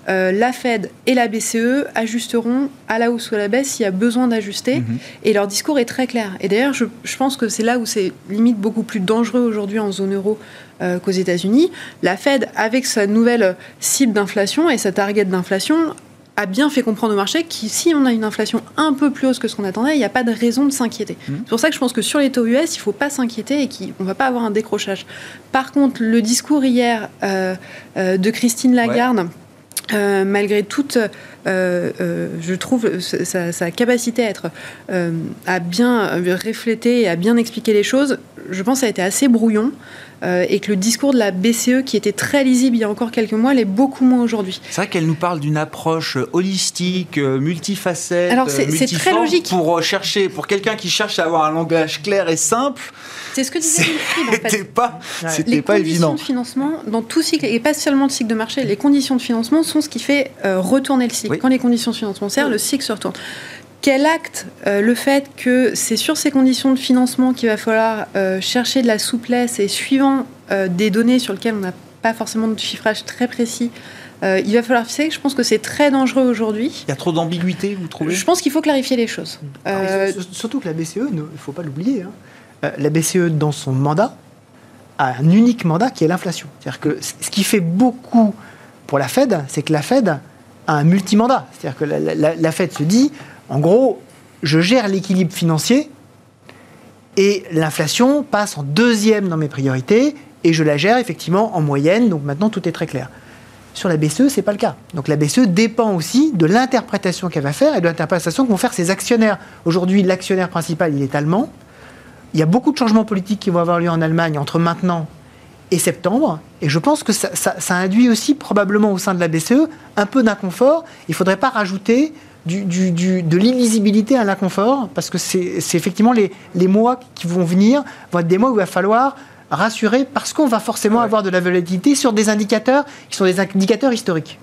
euh, la Fed et la BCE ajusteront à la hausse ou à la baisse s'il y a besoin d'ajuster. Mhm. Et leur discours est très clair. Et d'ailleurs, je, je pense que c'est là où c'est limite beaucoup plus dangereux aujourd'hui en zone euro euh, qu'aux États-Unis. La Fed, avec sa nouvelle cible d'inflation et sa target d'inflation, a bien fait comprendre au marché que si on a une inflation un peu plus hausse que ce qu'on attendait, il n'y a pas de raison de s'inquiéter. Mhm. C'est pour ça que je pense que sur les taux US, il ne faut pas s'inquiéter et qu'on ne va pas avoir un décrochage. Par contre, le discours hier euh, euh, de Christine Lagarde, euh, malgré toute, je trouve, sa, sa capacité à être, euh, à bien refléter et à bien expliquer les choses, je pense que ça a été assez brouillon euh, et que le discours de la BCE, qui était très lisible il y a encore quelques mois, l'est beaucoup moins aujourd'hui. C'est vrai qu'elle nous parle d'une approche holistique, euh, multifacette, Alors, c'est- euh, c'est très logique. Pour euh, chercher, pour quelqu'un qui cherche à avoir un langage clair et simple, C'est ce que disait Wilfried, en fait. c'était pas, Ouais. c'était les pas conditions évident. de financement, dans tout cycle, et pas seulement le cycle de marché, les conditions de financement sont ce qui fait euh, retourner le cycle. Oui. Quand les conditions de financement serrent, le cycle se retourne. Quel acte euh, le fait que c'est sur ces conditions de financement qu'il va falloir euh, chercher de la souplesse et suivant euh, des données sur lesquelles on n'a pas forcément de chiffrage très précis, il va falloir fixer. Je pense que c'est très dangereux aujourd'hui. Il y a trop d'ambiguïté, vous trouvez? Je pense qu'il faut clarifier les choses. Sur- Surtout que la BCE, il ne faut pas l'oublier, hein, la BCE, dans son mandat, a un unique mandat qui est l'inflation. C'est-à-dire que ce qui fait beaucoup pour la Fed, c'est que la Fed un multimandat. C'est-à-dire que la, la- la Fed se dit, en gros, je gère l'équilibre financier et l'inflation passe en deuxième dans mes priorités et je la gère effectivement en moyenne. Donc maintenant, tout est très clair. Sur la BCE, c'est pas le cas. Donc la BCE dépend aussi de l'interprétation qu'elle va faire et de l'interprétation que vont faire ses actionnaires. Aujourd'hui, l'actionnaire principal, il est allemand. Il y a beaucoup de changements politiques qui vont avoir lieu en Allemagne entre maintenant et septembre. Et je pense que ça, ça- ça induit aussi probablement au sein de la BCE un peu d'inconfort. Il ne faudrait pas rajouter du, du- du- de l'illisibilité à l'inconfort, parce que c'est effectivement les, les mois qui vont venir, vont être des mois où il va falloir rassurer, parce qu'on va forcément avoir de la volatilité sur des indicateurs qui sont des indicateurs historiques.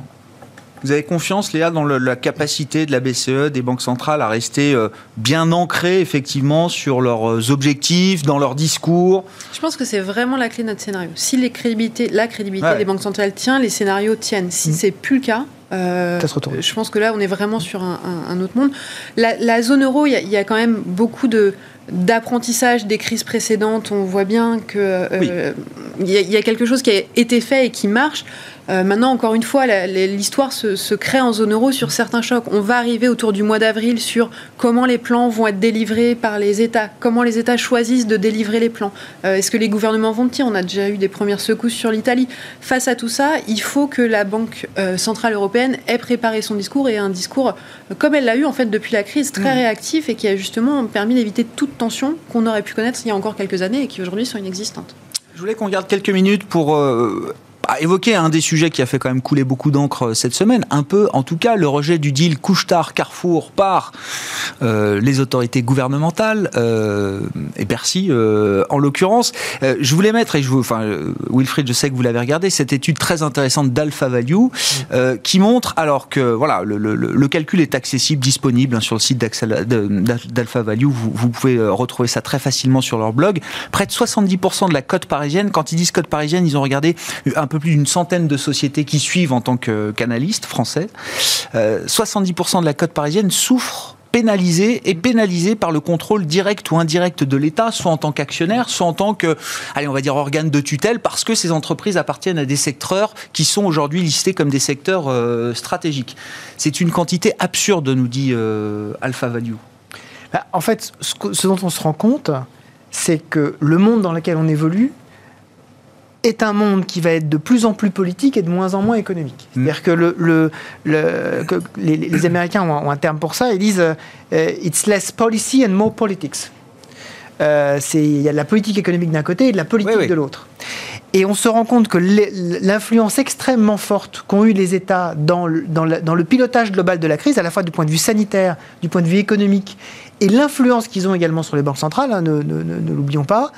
Vous avez confiance, Léa, dans le- la capacité de la BCE, des banques centrales, à rester euh, bien ancrées, effectivement, sur leurs euh, objectifs, dans leur discours? Je pense que c'est vraiment la clé de notre scénario. Si les la crédibilité Ouais. des banques centrales tient, les scénarios tiennent. Si Mm. c'est plus le cas, euh, Ça se retourne. je pense que là, on est vraiment sur un, un- un autre monde. La, la zone euro, il y, a- il y a quand même beaucoup de d'apprentissage des crises précédentes. On voit bien que euh, il y, a- il y a quelque chose qui a été fait et qui marche. Euh, maintenant, encore une fois, l'histoire se, se crée en zone euro sur certains chocs. On va arriver autour du mois d'avril sur comment les plans vont être délivrés par les États, comment les États choisissent de délivrer les plans. Euh, Est-ce que les gouvernements vont tenir On a déjà eu des premières secousses sur l'Italie. Face à tout ça, il faut que la Banque euh, centrale européenne ait préparé son discours et un discours comme elle l'a eu en fait depuis la crise, très réactif et qui a justement permis d'éviter toute tension qu'on aurait pu connaître il y a encore quelques années et qui aujourd'hui sont inexistantes. Je voulais qu'on garde quelques minutes pour bah, évoquer un des sujets qui a fait quand même couler beaucoup d'encre euh, cette semaine. Un peu, en tout cas, le rejet du deal Couche-Tard-Carrefour par euh, les autorités gouvernementales euh, et Bercy en l'occurrence. Je voulais mettre, et je vous, enfin, Wilfried, je sais que vous l'avez regardé, cette étude très intéressante d'Alpha Value qui montre, alors que voilà, le, calcul est accessible, disponible hein, sur le site d'Alpha Value. Vous, vous pouvez retrouver ça très facilement sur leur blog. Près de 70% de la cote parisienne, quand ils disent cote parisienne, ils ont regardé un peu plus d'une centaine de sociétés qui suivent en tant que canalistes français. Euh, 70% de la cote parisienne souffre pénalisé et pénalisé par le contrôle direct ou indirect de l'État, soit en tant qu'actionnaire, soit en tant que, allez, on va dire de tutelle, parce que ces entreprises appartiennent à des secteurs qui sont aujourd'hui listés comme des secteurs euh, stratégiques. C'est une quantité absurde, nous dit euh, Alpha Value. Bah, en fait, ce, dont on se rend compte, c'est que le monde dans lequel on évolue est un monde qui va être de plus en plus politique et de moins en moins économique. Mm. C'est-à-dire que, le, les, Américains ont, un terme pour ça, ils disent euh, It's less policy and more politics euh, il y a de la politique économique d'un côté et de la politique de l'autre. Et on se rend compte que l'influence extrêmement forte qu'ont eu les États dans le, dans, le, pilotage global de la crise, à la fois du point de vue sanitaire, du point de vue économique, et l'influence qu'ils ont également sur les banques centrales, hein, ne, l'oublions pas,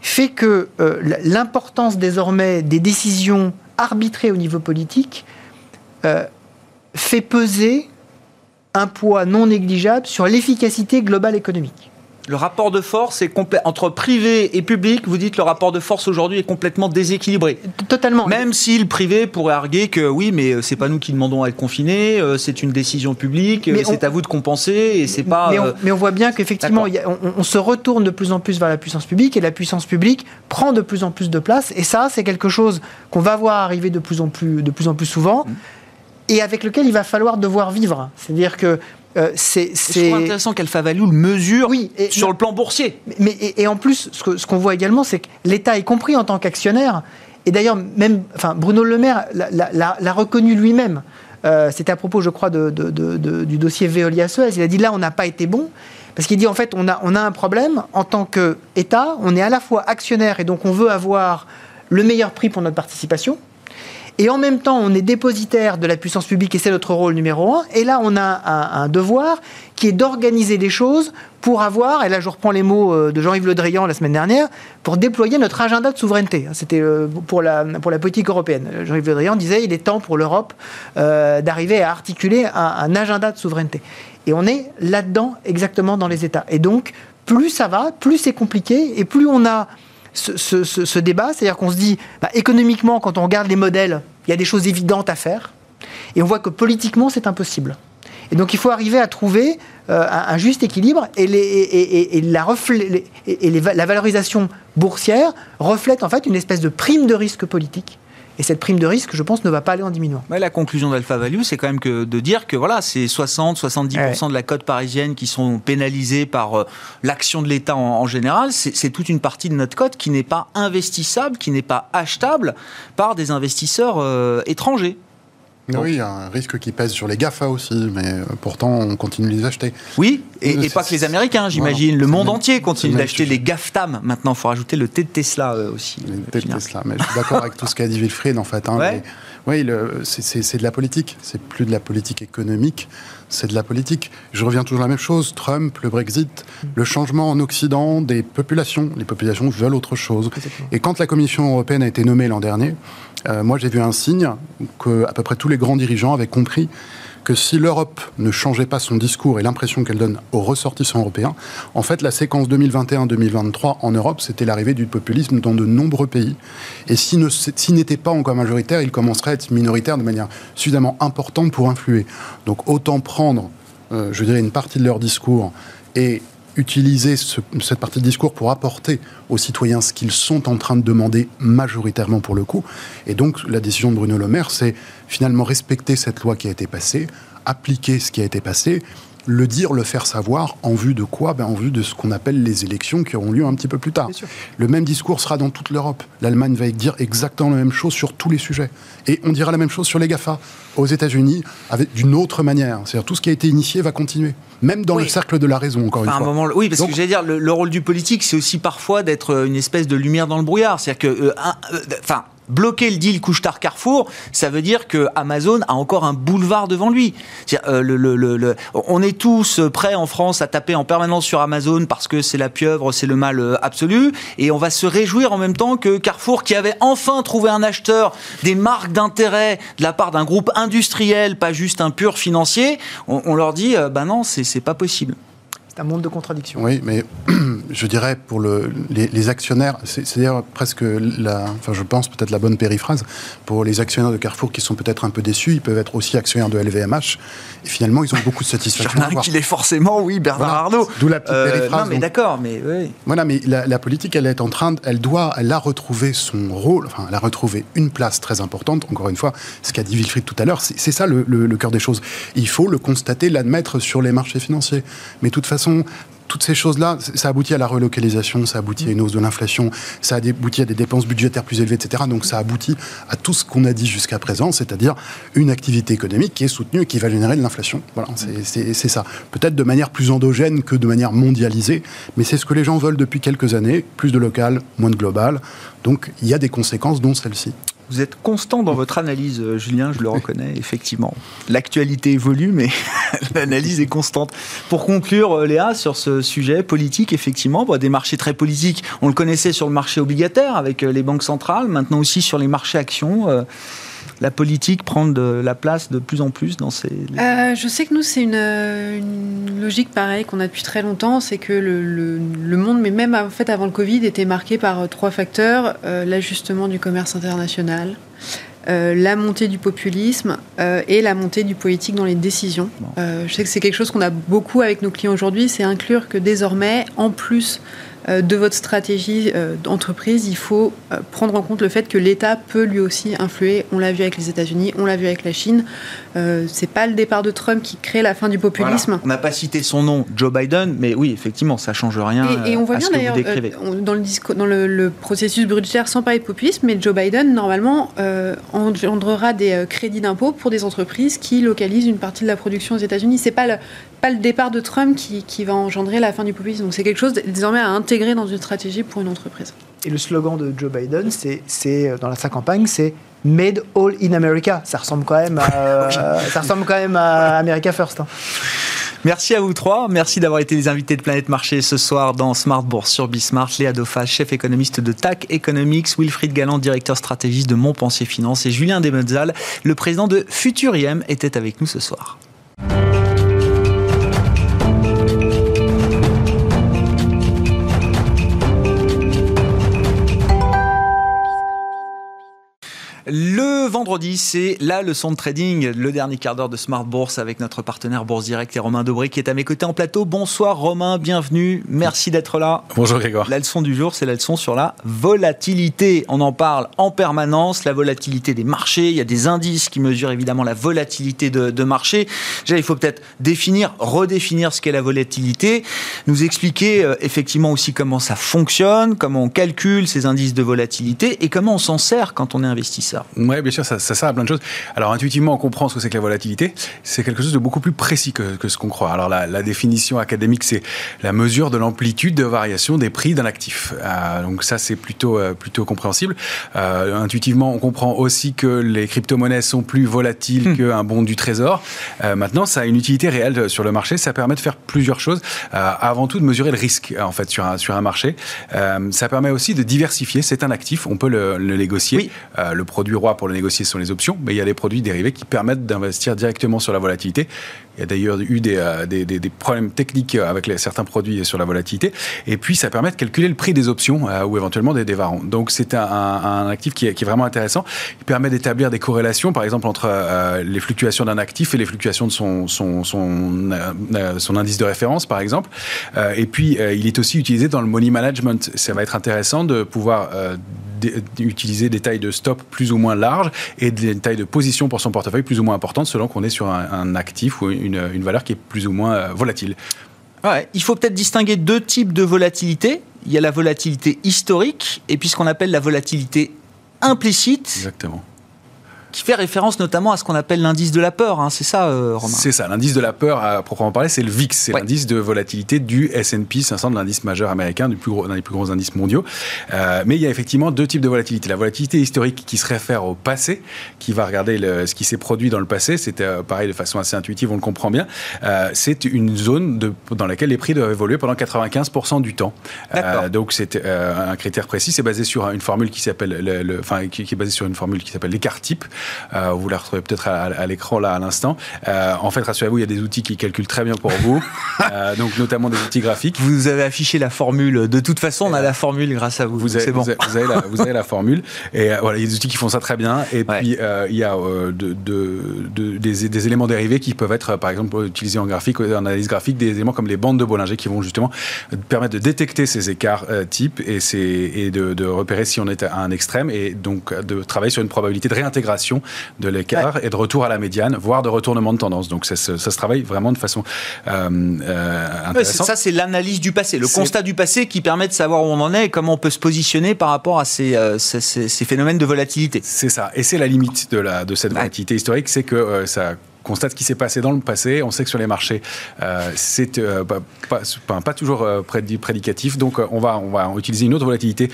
fait que euh, l'importance désormais des décisions arbitrées au niveau politique euh, fait peser un poids non négligeable sur l'efficacité globale économique. Le rapport de force est complet entre privé et public. Vous dites que le rapport de force aujourd'hui est complètement déséquilibré. Totalement. Même si le privé pourrait arguer que oui, mais euh, c'est pas nous qui demandons à être confinés, euh, c'est une décision publique, euh, c'est à vous de compenser et c'est pas. Mais on, voit bien qu'effectivement, on, se retourne de plus en plus vers la puissance publique et la puissance publique prend de plus en plus de place. Et ça, c'est quelque chose qu'on va voir arriver de plus en plus, de plus en plus souvent. Mmh. Et avec lequel il va falloir devoir vivre. C'est-à-dire que euh, c'est intéressant qu'Alpha Value le mesure oui, sur le plan boursier. Mais, et, en plus, ce qu'on voit également, c'est que l'État, y compris en tant qu'actionnaire, et d'ailleurs, même enfin, Bruno Le Maire l'a reconnu lui-même. Euh, c'était à propos, je crois, de, du dossier Veolia Suez. Il a dit là, on n'a pas été bon. Parce qu'il dit en fait, on a, on a un problème en tant qu'État. On est à la fois actionnaire et donc on veut avoir le meilleur prix pour notre participation. Et en même temps, on est dépositaire de la puissance publique et c'est notre rôle numéro un. Et là, on a un, devoir qui est d'organiser les choses pour avoir, et là je reprends les mots euh, de Jean-Yves Le Drian la semaine dernière, pour déployer notre agenda de souveraineté. C'était euh, pour la, pour la politique européenne. Jean-Yves Le Drian disait il est temps pour l'Europe euh, d'arriver à articuler un agenda de souveraineté. Et on est là-dedans exactement dans les États. Et donc, plus ça va, plus c'est compliqué, et plus on a ce, débat. C'est-à-dire qu'on se dit, bah, économiquement, quand on regarde les modèles, il y a des choses évidentes à faire. Et on voit que politiquement, c'est impossible. Et donc il faut arriver à trouver euh, un, juste équilibre et, la valorisation boursière reflète en fait une espèce de prime de risque politique et cette prime de risque, je pense, ne va pas aller en diminuant. la conclusion d'Alpha Value, c'est quand même que de dire que voilà, c'est 60-70% de la cote parisienne qui sont pénalisés par euh, l'action de l'État en, général. C'est toute une partie de notre cote qui n'est pas investissable, qui n'est pas achetable par des investisseurs euh, étrangers. Oui, il y a un risque qui pèse sur les GAFA aussi, mais euh, pourtant on continue de les acheter. Oui, et, pas que les Américains, j'imagine. le monde entier continue d'acheter les GAFTAM. Maintenant, il faut rajouter le T de Tesla euh, aussi. Le T de Tesla, mais je suis d'accord avec tout ce qu'a dit Wilfried en fait. Hein, oui, c'est de la politique. C'est plus de la politique économique, c'est de la politique. Je reviens toujours à la même chose. Trump, le Brexit, le changement en Occident des populations. Les populations veulent autre chose. Et quand la Commission européenne a été nommée l'an dernier, euh, moi j'ai vu un signe que à peu près tous les grands dirigeants avaient compris que si l'Europe ne changeait pas son discours et l'impression qu'elle donne aux ressortissants européens, en fait, la séquence 2021-2023 en Europe, c'était l'arrivée du populisme dans de nombreux pays. Et s'il si n'était pas encore majoritaire, il commencerait à être minoritaire de manière suffisamment importante pour influer. Donc autant prendre, euh, je dirais, une partie de leur discours et utiliser cette partie de discours pour apporter aux citoyens ce qu'ils sont en train de demander majoritairement pour le coup. Et donc la décision de Bruno Le Maire, c'est finalement respecter cette loi qui a été passée, appliquer ce qui a été passé, le dire, le faire savoir, en vue de quoi? Ben, En vue de ce qu'on appelle les élections qui auront lieu un petit peu plus tard. Le même discours sera dans toute l'Europe. L'Allemagne va dire exactement la même chose sur tous les sujets. Et on dira la même chose sur les GAFA. Aux États-Unis, d'une autre manière. C'est-à-dire tout ce qui a été initié va continuer. Même dans le cercle de la raison, encore une fois. moment, oui, parce que j'allais dire, le, rôle du politique, c'est aussi parfois d'être une espèce de lumière dans le brouillard. C'est-à-dire que, euh, euh, enfin, bloquer le deal couche-tard Carrefour, ça veut dire que Amazon a encore un boulevard devant lui. Euh, on est tous prêts en France à taper en permanence sur Amazon parce que c'est la pieuvre, c'est le mal euh, absolu, et on va se réjouir en même temps que Carrefour, qui avait enfin trouvé un acheteur, des marques d'intérêt de la part d'un groupe industriel, pas juste un pur financier, on, leur dit, bah non, c'est pas possible. C'est un monde de contradictions. Oui, mais (clears throat) je dirais pour le, les, actionnaires, c'est-à-dire presque la, enfin je pense peut-être la bonne périphrase, pour les actionnaires de Carrefour qui sont peut-être un peu déçus, ils peuvent être aussi actionnaires de LVMH, et finalement ils ont beaucoup de satisfaction. Il y en a qu'il est forcément, oui, Bernard Arnault. D'où la petite euh, périphrase. non, mais d'accord, mais oui. Voilà, mais la, politique, elle est en train, elle doit, elle a retrouvé son rôle, enfin, elle a retrouvé une place très importante, encore une fois, ce qu'a dit Wilfried tout à l'heure, c'est ça le, le cœur des choses. Il faut le constater, l'admettre sur les marchés financiers. Mais de toute façon, toutes ces choses-là, ça aboutit à la relocalisation, ça aboutit à une hausse de l'inflation, ça aboutit à des dépenses budgétaires plus élevées, etc. Donc ça aboutit à tout ce qu'on a dit jusqu'à présent, c'est-à-dire une activité économique qui est soutenue et qui va générer de l'inflation. Voilà, c'est ça. Peut-être de manière plus endogène que de manière mondialisée, mais c'est ce que les gens veulent depuis quelques années, plus de local, moins de global. Donc il y a des conséquences, dont celle-ci. Vous êtes constant dans votre analyse, euh, Julien, je le reconnais, effectivement. L'actualité évolue, mais (laughs) l'analyse est constante. Pour conclure, euh, Léa, sur ce sujet politique, effectivement, des marchés très politiques, on le connaissait sur le marché obligataire avec euh, les banques centrales, maintenant aussi sur les marchés actions la politique prend de la place de plus en plus dans ces... Euh, je sais que nous, c'est une, logique pareille qu'on a depuis très longtemps, c'est que le, monde, mais même en fait avant le Covid, était marqué par euh, trois facteurs. Euh, l'ajustement du commerce international, la montée du populisme et la montée du politique dans les décisions. je sais que c'est quelque chose qu'on a beaucoup avec nos clients aujourd'hui, c'est inclure que désormais, en plus euh, de votre stratégie euh, d'entreprise, il faut euh, prendre en compte le fait que l'État peut lui aussi influer. On l'a vu avec les États-Unis, on l'a vu avec la Chine. c'est pas le départ de Trump qui crée la fin du populisme. On n'a pas cité son nom, Joe Biden, mais oui, effectivement, ça change rien. Et, on voit bien d'ailleurs dans, le, dans le, processus budgétaire, sans parler de populisme, mais Joe Biden normalement engendrera des crédits d'impôt pour des entreprises qui localisent une partie de la production aux États-Unis. C'est pas le, pas le départ de Trump qui, qui va engendrer la fin du populisme. Donc c'est quelque chose désormais à intégrer dans une stratégie pour une entreprise. Et le slogan de Joe Biden, c'est euh, dans sa campagne, c'est Made All in America. Ça ressemble quand même à, (laughs) ça ressemble quand même à America First. Hein. Merci à vous trois. Merci d'avoir été les invités de Planète Marché ce soir dans Smart Bourse sur Bismart. Léa Daupha, chef économiste de TAC Economics, Wilfried Galland, directeur stratégiste de Montpensier Finance et Julien Demetzal, le président de Futuriem, était avec nous ce soir. Le vendredi, c'est la leçon de trading, le dernier quart d'heure de Smart Bourse avec notre partenaire Bourse Direct et Romain Dobré qui est à mes côtés en plateau. Bonsoir Romain, bienvenue, merci d'être là. Bonjour Grégoire. La leçon du jour, c'est la leçon sur la volatilité. On en parle en permanence, la volatilité des marchés. Il y a des indices qui mesurent évidemment la volatilité de, de marché. Déjà, il faut peut-être définir, redéfinir ce qu'est la volatilité, nous expliquer euh, effectivement aussi comment ça fonctionne, comment on calcule ces indices de volatilité et comment on s'en sert quand on est investisseur. Oui, bien sûr, ça, sert à plein de choses. Alors, intuitivement, on comprend ce que c'est que la volatilité. C'est quelque chose de beaucoup plus précis que, ce qu'on croit. Alors, la, définition académique, c'est la mesure de l'amplitude de variation des prix d'un actif. Euh, donc, ça, c'est plutôt, euh, plutôt compréhensible. Euh, intuitivement, on comprend aussi que les crypto-monnaies sont plus volatiles hmm. qu'un bon du trésor. maintenant, ça a une utilité réelle sur le marché. Ça permet de faire plusieurs choses. avant tout, de mesurer le risque, en fait, sur un, sur un marché. ça permet aussi de diversifier. C'est un actif. On peut le, négocier. le produit produits roi pour le négocier sont les options, mais il y a des produits dérivés qui permettent d'investir directement sur la volatilité. Il y a d'ailleurs eu des, euh, problèmes techniques avec les, certains produits sur la volatilité. Et puis, ça permet de calculer le prix des options euh, ou éventuellement des, varants. Donc, c'est un, actif qui est, vraiment intéressant. Il permet d'établir des corrélations, par exemple, entre euh, les fluctuations d'un actif et les fluctuations de son indice de référence, par exemple. et puis, il est aussi utilisé dans le money management. Ça va être intéressant de pouvoir utiliser des tailles de stop plus ou moins larges et des tailles de position pour son portefeuille plus ou moins importantes selon qu'on est sur un, actif ou une, une, valeur qui est plus ou moins euh, volatile. Ouais, il faut peut-être distinguer deux types de volatilité. Il y a la volatilité historique et puis ce qu'on appelle la volatilité implicite. Exactement qui fait référence notamment à ce qu'on appelle l'indice de la peur. Hein. c'est ça, euh, Romain? C'est ça. L'indice de la peur, à proprement parler, c'est le VIX. C'est l'indice de volatilité du S&P 500, de l'indice majeur américain, du plus gros, des plus gros indices mondiaux. Euh, mais il y a effectivement deux types de volatilité. La volatilité historique qui se réfère au passé, qui va regarder ce qui s'est produit dans le passé. C'était euh, pareil de façon assez intuitive, on le comprend bien. c'est une zone de, dans laquelle les prix doivent évoluer pendant 95% du temps. donc c'est un critère précis. C'est basé sur une formule qui s'appelle, le, enfin, qui, qui, est basé sur une formule qui s'appelle l'écart type. Vous la retrouvez peut-être à, l'écran là à l'instant. en fait, rassurez-vous, il y a des outils qui calculent très bien pour vous, (laughs) donc notamment des outils graphiques. Vous avez affiché la formule. De toute façon, on a la formule grâce à vous. Vous avez, bon. vous avez, la, vous avez la (laughs) formule. Et voilà, il y a des outils qui font ça très bien. Et puis il y a de, de, des, des, éléments dérivés qui peuvent être, par exemple, utilisés en graphique, en analyse graphique, des éléments comme les bandes de Bollinger qui vont justement permettre de détecter ces écarts types et, et de, de, repérer si on est à un extrême et donc de travailler sur une probabilité de réintégration de l'écart et de retour à la médiane, voire de retournement de tendance. Donc ça, ça, se travaille vraiment de façon euh, euh, intéressante. ça, c'est l'analyse du passé, le constat du passé qui permet de savoir où on en est et comment on peut se positionner par rapport à ces, euh, ces, ces phénomènes de volatilité. C'est ça. Et c'est la limite de, la, de cette volatilité historique, c'est que ça constate ce qui s'est passé dans le passé. On sait que sur les marchés, euh, c'est euh, pas, pas, toujours euh, prédicatif. Donc, on, va, on va utiliser une autre volatilité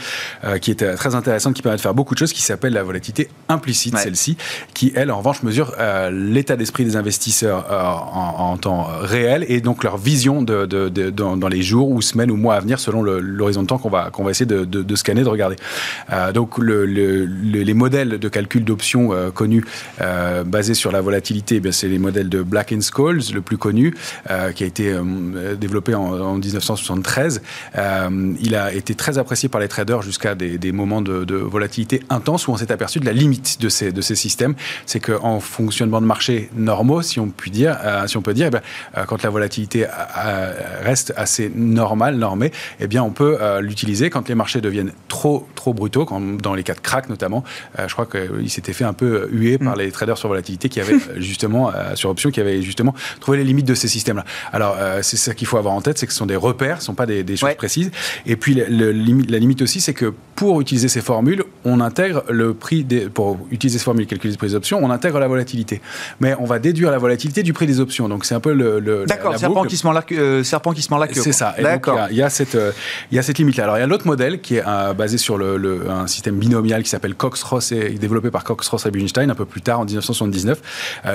qui est très intéressante, qui permet de faire beaucoup de choses, qui s'appelle la volatilité implicite, celle-ci, qui, elle, en revanche, mesure l'état d'esprit des investisseurs en, temps réel et donc leur vision de, dans, les jours ou semaines ou mois à venir, selon l'horizon de temps qu'on va, qu'on va essayer de, scanner, de regarder. donc, le, les modèles de calcul d'options connus basés sur la volatilité, eh c'est les modèles de Black Scholes, le plus connu, euh, qui a été euh, développé en, 1973. Euh, il a été très apprécié par les traders jusqu'à des, moments de, volatilité intense où on s'est aperçu de la limite de ces, de ces systèmes. C'est qu'en fonctionnement de marché normaux, si on peut dire, si on peut dire, eh quand la volatilité reste assez normale, normée, eh bien, on peut l'utiliser quand les marchés deviennent trop, trop brutaux, dans les cas de crack notamment. je crois qu'il s'était fait un peu huer par mm. les traders sur volatilité qui avaient (laughs) justement euh, sur option qui avait justement trouvé les limites de ces systèmes-là. Alors, euh, c'est ça qu'il faut avoir en tête, c'est que ce sont des repères, ce ne sont pas des, choses précises. Et puis, le, la limite aussi, c'est que pour utiliser ces formules, on intègre le prix des, pour utiliser ces formules, calculer le prix des options, on intègre la volatilité. Mais on va déduire la volatilité du prix des options. Donc, c'est un peu le. D'accord, serpent, qui se ment la euh, serpent qui se la queue. C'est ça. D'accord. Il y, a cette, il y a cette limite-là. Alors, il y a l'autre modèle qui est basé sur le, un système binomial qui s'appelle Cox-Ross et développé par Cox-Ross et Bunstein un peu plus tard en 1979.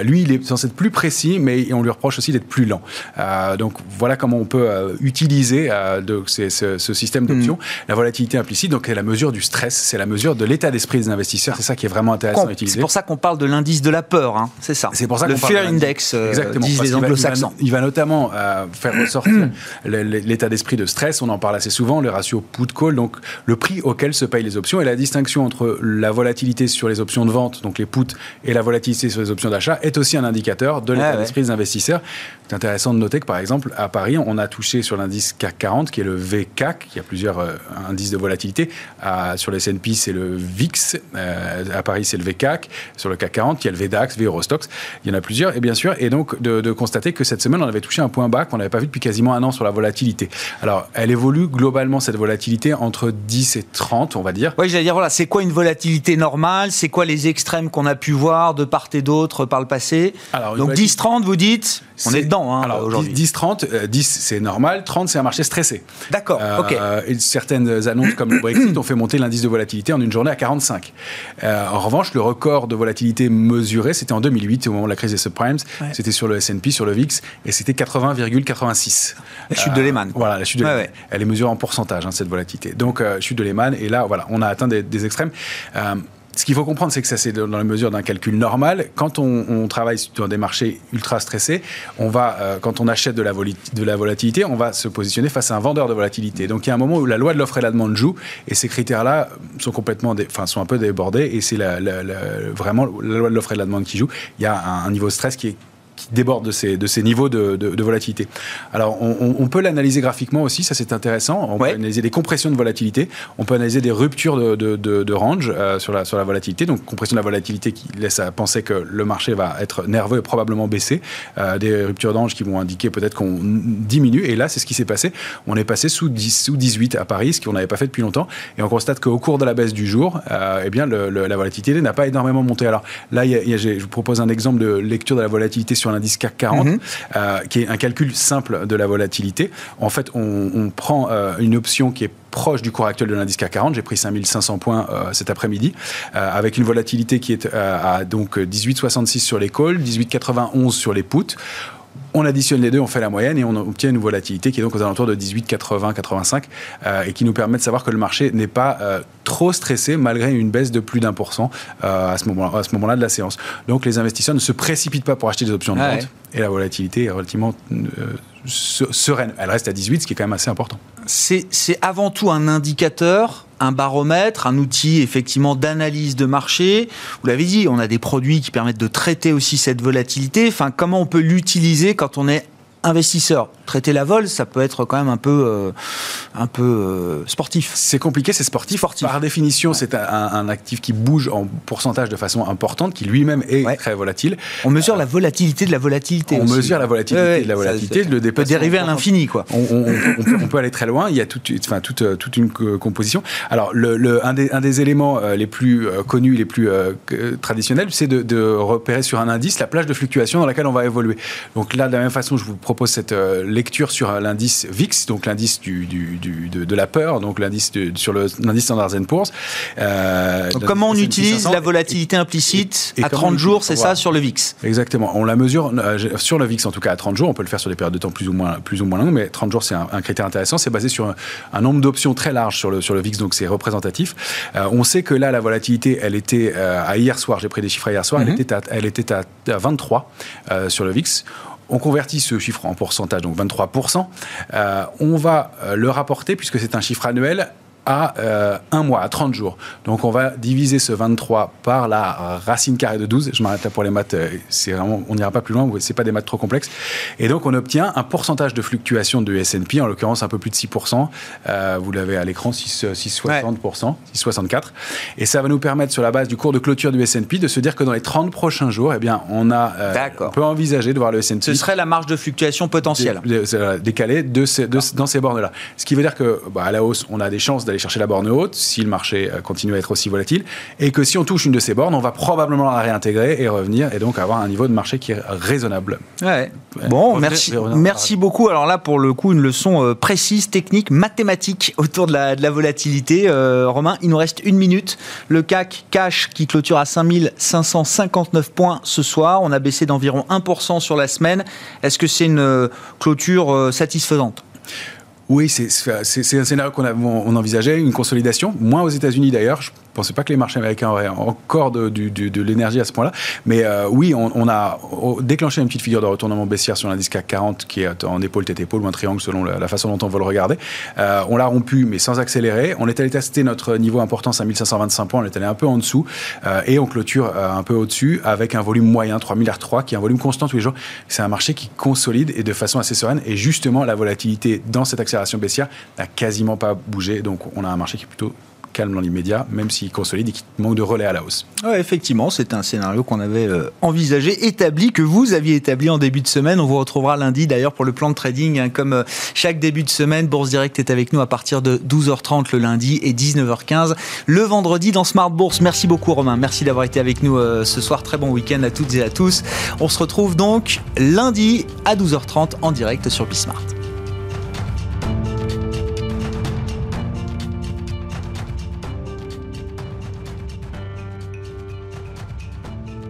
lui, il est censé être plus précis, mais on lui reproche aussi d'être plus lent. Euh, donc voilà comment on peut euh, utiliser euh, ce, système d'options. Mm. La volatilité implicite, donc, est la mesure du stress, c'est la mesure de l'état d'esprit des investisseurs. C'est ça qui est vraiment intéressant à utiliser. C'est pour ça qu'on parle de l'indice de la peur, hein. c'est ça. C'est pour ça le Fear Index, Exactement, disent les anglo-saxons. Il, va notamment faire ressortir (clears throat) l'état d'esprit de stress. On en parle assez souvent, le ratio put-call, donc le prix auquel se payent les options et la distinction entre la volatilité sur les options de vente, donc les puts, et la volatilité sur les options d'achat est aussi un indicateur de l'état ah d'esprit des investisseurs. C'est intéressant de noter que, par exemple, à Paris, on a touché sur l'indice CAC 40, qui est le VCAC, qui a plusieurs euh, indices de volatilité. sur les S&P, c'est le VIX. Euh, à Paris, c'est le VCAC. Sur le CAC 40, il y a le VDAX, VEurostox. Il y en a plusieurs, et bien sûr. Et donc, de, constater que cette semaine, on avait touché un point bas qu'on n'avait pas vu depuis quasiment un an sur la volatilité. Alors, elle évolue globalement, cette volatilité, entre 10 et 30, on va dire. Oui, j'allais dire, voilà, c'est quoi une volatilité normale? C'est quoi les extrêmes qu'on a pu voir de part et d'autre par le passé? Alors, Donc 10-30, vous dites On est, dedans hein, aujourd'hui. 10-30, 10 euh, c'est normal, 30 c'est un marché stressé. D'accord, euh, ok. Et certaines annonces comme le Brexit ont fait monter l'indice de volatilité en une journée à 45. Euh, en revanche, le record de volatilité mesuré, c'était en 2008, au moment de la crise des subprimes. C'était sur le S&P, sur le VIX, et c'était 80,86. La chute de Lehman. Voilà, la chute de Lehman. Elle est mesurée en pourcentage, hein, cette volatilité. Donc, chute de Lehman, et là, voilà, on a atteint des, des extrêmes ce qu'il faut comprendre, c'est que ça, c'est dans la mesure d'un calcul normal. Quand on, travaille sur des marchés ultra stressés, on va, euh, quand on achète de la, volatilité, on va se positionner face à un vendeur de volatilité. Donc il y a un moment où la loi de l'offre et la demande joue, et ces critères-là sont complètement, enfin, sont un peu débordés, et c'est vraiment la loi de l'offre et de la demande qui joue. Il y a un niveau de stress qui est qui déborde de ces, de ces niveaux de, de, volatilité. Alors, on, on peut l'analyser graphiquement aussi, ça c'est intéressant. On peut analyser des compressions de volatilité, on peut analyser des ruptures de, de range euh, sur, la, sur la volatilité. Donc, compression de la volatilité qui laisse à penser que le marché va être nerveux et probablement baisser. Euh, des ruptures de range qui vont indiquer peut-être qu'on diminue. Et là, c'est ce qui s'est passé. On est passé sous, 10, sous 18 à Paris, ce qu'on n'avait pas fait depuis longtemps. Et on constate qu'au cours de la baisse du jour, euh, eh bien, le, la volatilité n'a pas énormément monté. Alors là, y a, je vous propose un exemple de lecture de la volatilité sur l'indice CAC 40, mhm. euh, qui est un calcul simple de la volatilité. En fait, on, prend euh, une option qui est proche du cours actuel de l'indice CAC 40. J'ai pris 5500 points euh, cet après-midi, avec une volatilité qui est à donc 18,66 sur les calls, 18,91 sur les puts. On additionne les deux, on fait la moyenne et on obtient une volatilité qui est donc aux alentours de 18, 80, 85 et qui nous permet de savoir que le marché n'est pas euh, trop stressé malgré une baisse de plus d'un pour cent euh, à ce moment-là de la séance. Donc les investisseurs ne se précipitent pas pour acheter des options de vente et la volatilité est relativement euh, sereine. Elle reste à 18, ce qui est quand même assez important. C'est avant tout un indicateur un baromètre, un outil effectivement d'analyse de marché. Vous l'avez dit, on a des produits qui permettent de traiter aussi cette volatilité. Enfin, comment on peut l'utiliser quand on est investisseur traiter la vol, ça peut être quand même un peu, euh, un peu euh, sportif. C'est compliqué, c'est sportif. Par définition, c'est un, actif qui bouge en pourcentage de façon importante, qui lui-même est très volatile. On mesure la volatilité de la volatilité. On mesure la volatilité de la volatilité, ça, le peut dériver à l'infini, quoi. On, peut, aller très loin. Il y a toute, enfin, toute, toute une composition. Alors, le, un, des, un, des, éléments euh, les plus connus, les plus traditionnels, c'est de, de, repérer sur un indice la plage de fluctuation dans laquelle on va évoluer. Donc là, de la même façon, je vous propose cette lecture sur l'indice VIX, donc l'indice du, de, la peur, donc l'indice sur l'indice Standard Poor's. Euh, comment on utilise la volatilité implicite à 30 jours, c'est ça, sur le VIX? Exactement. On la mesure euh, sur le VIX, en tout cas à 30 jours. On peut le faire sur des périodes de temps plus ou moins, plus ou moins longues, mais 30 jours, c'est un, critère intéressant. C'est basé sur un, nombre d'options très large sur le, sur le VIX, donc c'est représentatif. Euh, on sait que là, la volatilité, elle était à hier soir, j'ai pris des chiffres hier soir, elle, mhm. était à, elle était à, 23 sur le VIX on convertit ce chiffre en pourcentage, donc 23%, euh, on va euh, le rapporter, puisque c'est un chiffre annuel, à euh, un mois, à 30 jours. Donc on va diviser ce 23 par la racine carrée de 12. Je m'arrête là pour les maths, euh, c'est vraiment, on n'ira pas plus loin, c'est pas des maths trop complexes. Et donc on obtient un pourcentage de fluctuation de S&P, en l'occurrence un peu plus de 6%. Euh, vous l'avez à l'écran, 6,60%, 6,64. Et ça va nous permettre, sur la base du cours de clôture du S&P, de se dire que dans les 30 prochains jours, eh bien, on, a, on peut envisager de voir le S&P. Ce serait la marge de fluctuation potentielle. Décalée de dans ces bornes-là. Ce qui veut dire que, bah, à la hausse, on a des chances d'aller chercher la borne haute si le marché euh, continue à être aussi volatile, et que si on touche une de ces bornes, on va probablement la réintégrer et revenir, et donc avoir un niveau de marché qui est raisonnable. Ouais. Bon, merci, merci beaucoup. Alors là, pour le coup, une leçon euh, précise, technique, mathématique (laughs) autour de la, de la volatilité. Euh, Romain, il nous reste une minute. Le CAC cash qui clôture à 5559 points ce soir. On a baissé d'environ 1% sur la semaine. Est-ce que c'est une clôture satisfaisante? Oui, c'est un scénario qu'on on envisageait, une consolidation, moins aux États-Unis d'ailleurs pensais pas que les marchés américains auraient encore de, l'énergie à ce point-là. Mais euh, oui, on, a déclenché une petite figure de retournement baissière sur l'indice CAC 40 qui est en épaule, tête, épaule ou un triangle selon la, façon dont on veut le regarder. Euh, on l'a rompu, mais sans accélérer. On est allé tester notre niveau importance à 1525 points. On est allé un peu en dessous euh, et on clôture un peu au-dessus avec un volume moyen, 3 milliards 3, qui est un volume constant tous les jours. C'est un marché qui consolide et de façon assez sereine. Et justement, la volatilité dans cette accélération baissière n'a quasiment pas bougé. Donc, on a un marché qui est plutôt calme dans l'immédiat, même s'il consolide et qu'il manque de relais à la hausse. Effectivement, c'est un scénario qu'on avait euh, envisagé, établi, que vous aviez établi en début de semaine. On vous retrouvera lundi d'ailleurs pour le plan de trading. Hein, comme euh, chaque début de semaine, Bourse Direct est avec nous à partir de 12h30 le lundi et 19h15 le vendredi dans Smart Bourse. Merci beaucoup Romain, merci d'avoir été avec nous euh, ce soir. Très bon week-end à toutes et à tous. On se retrouve donc lundi à 12h30 en direct sur Bismart.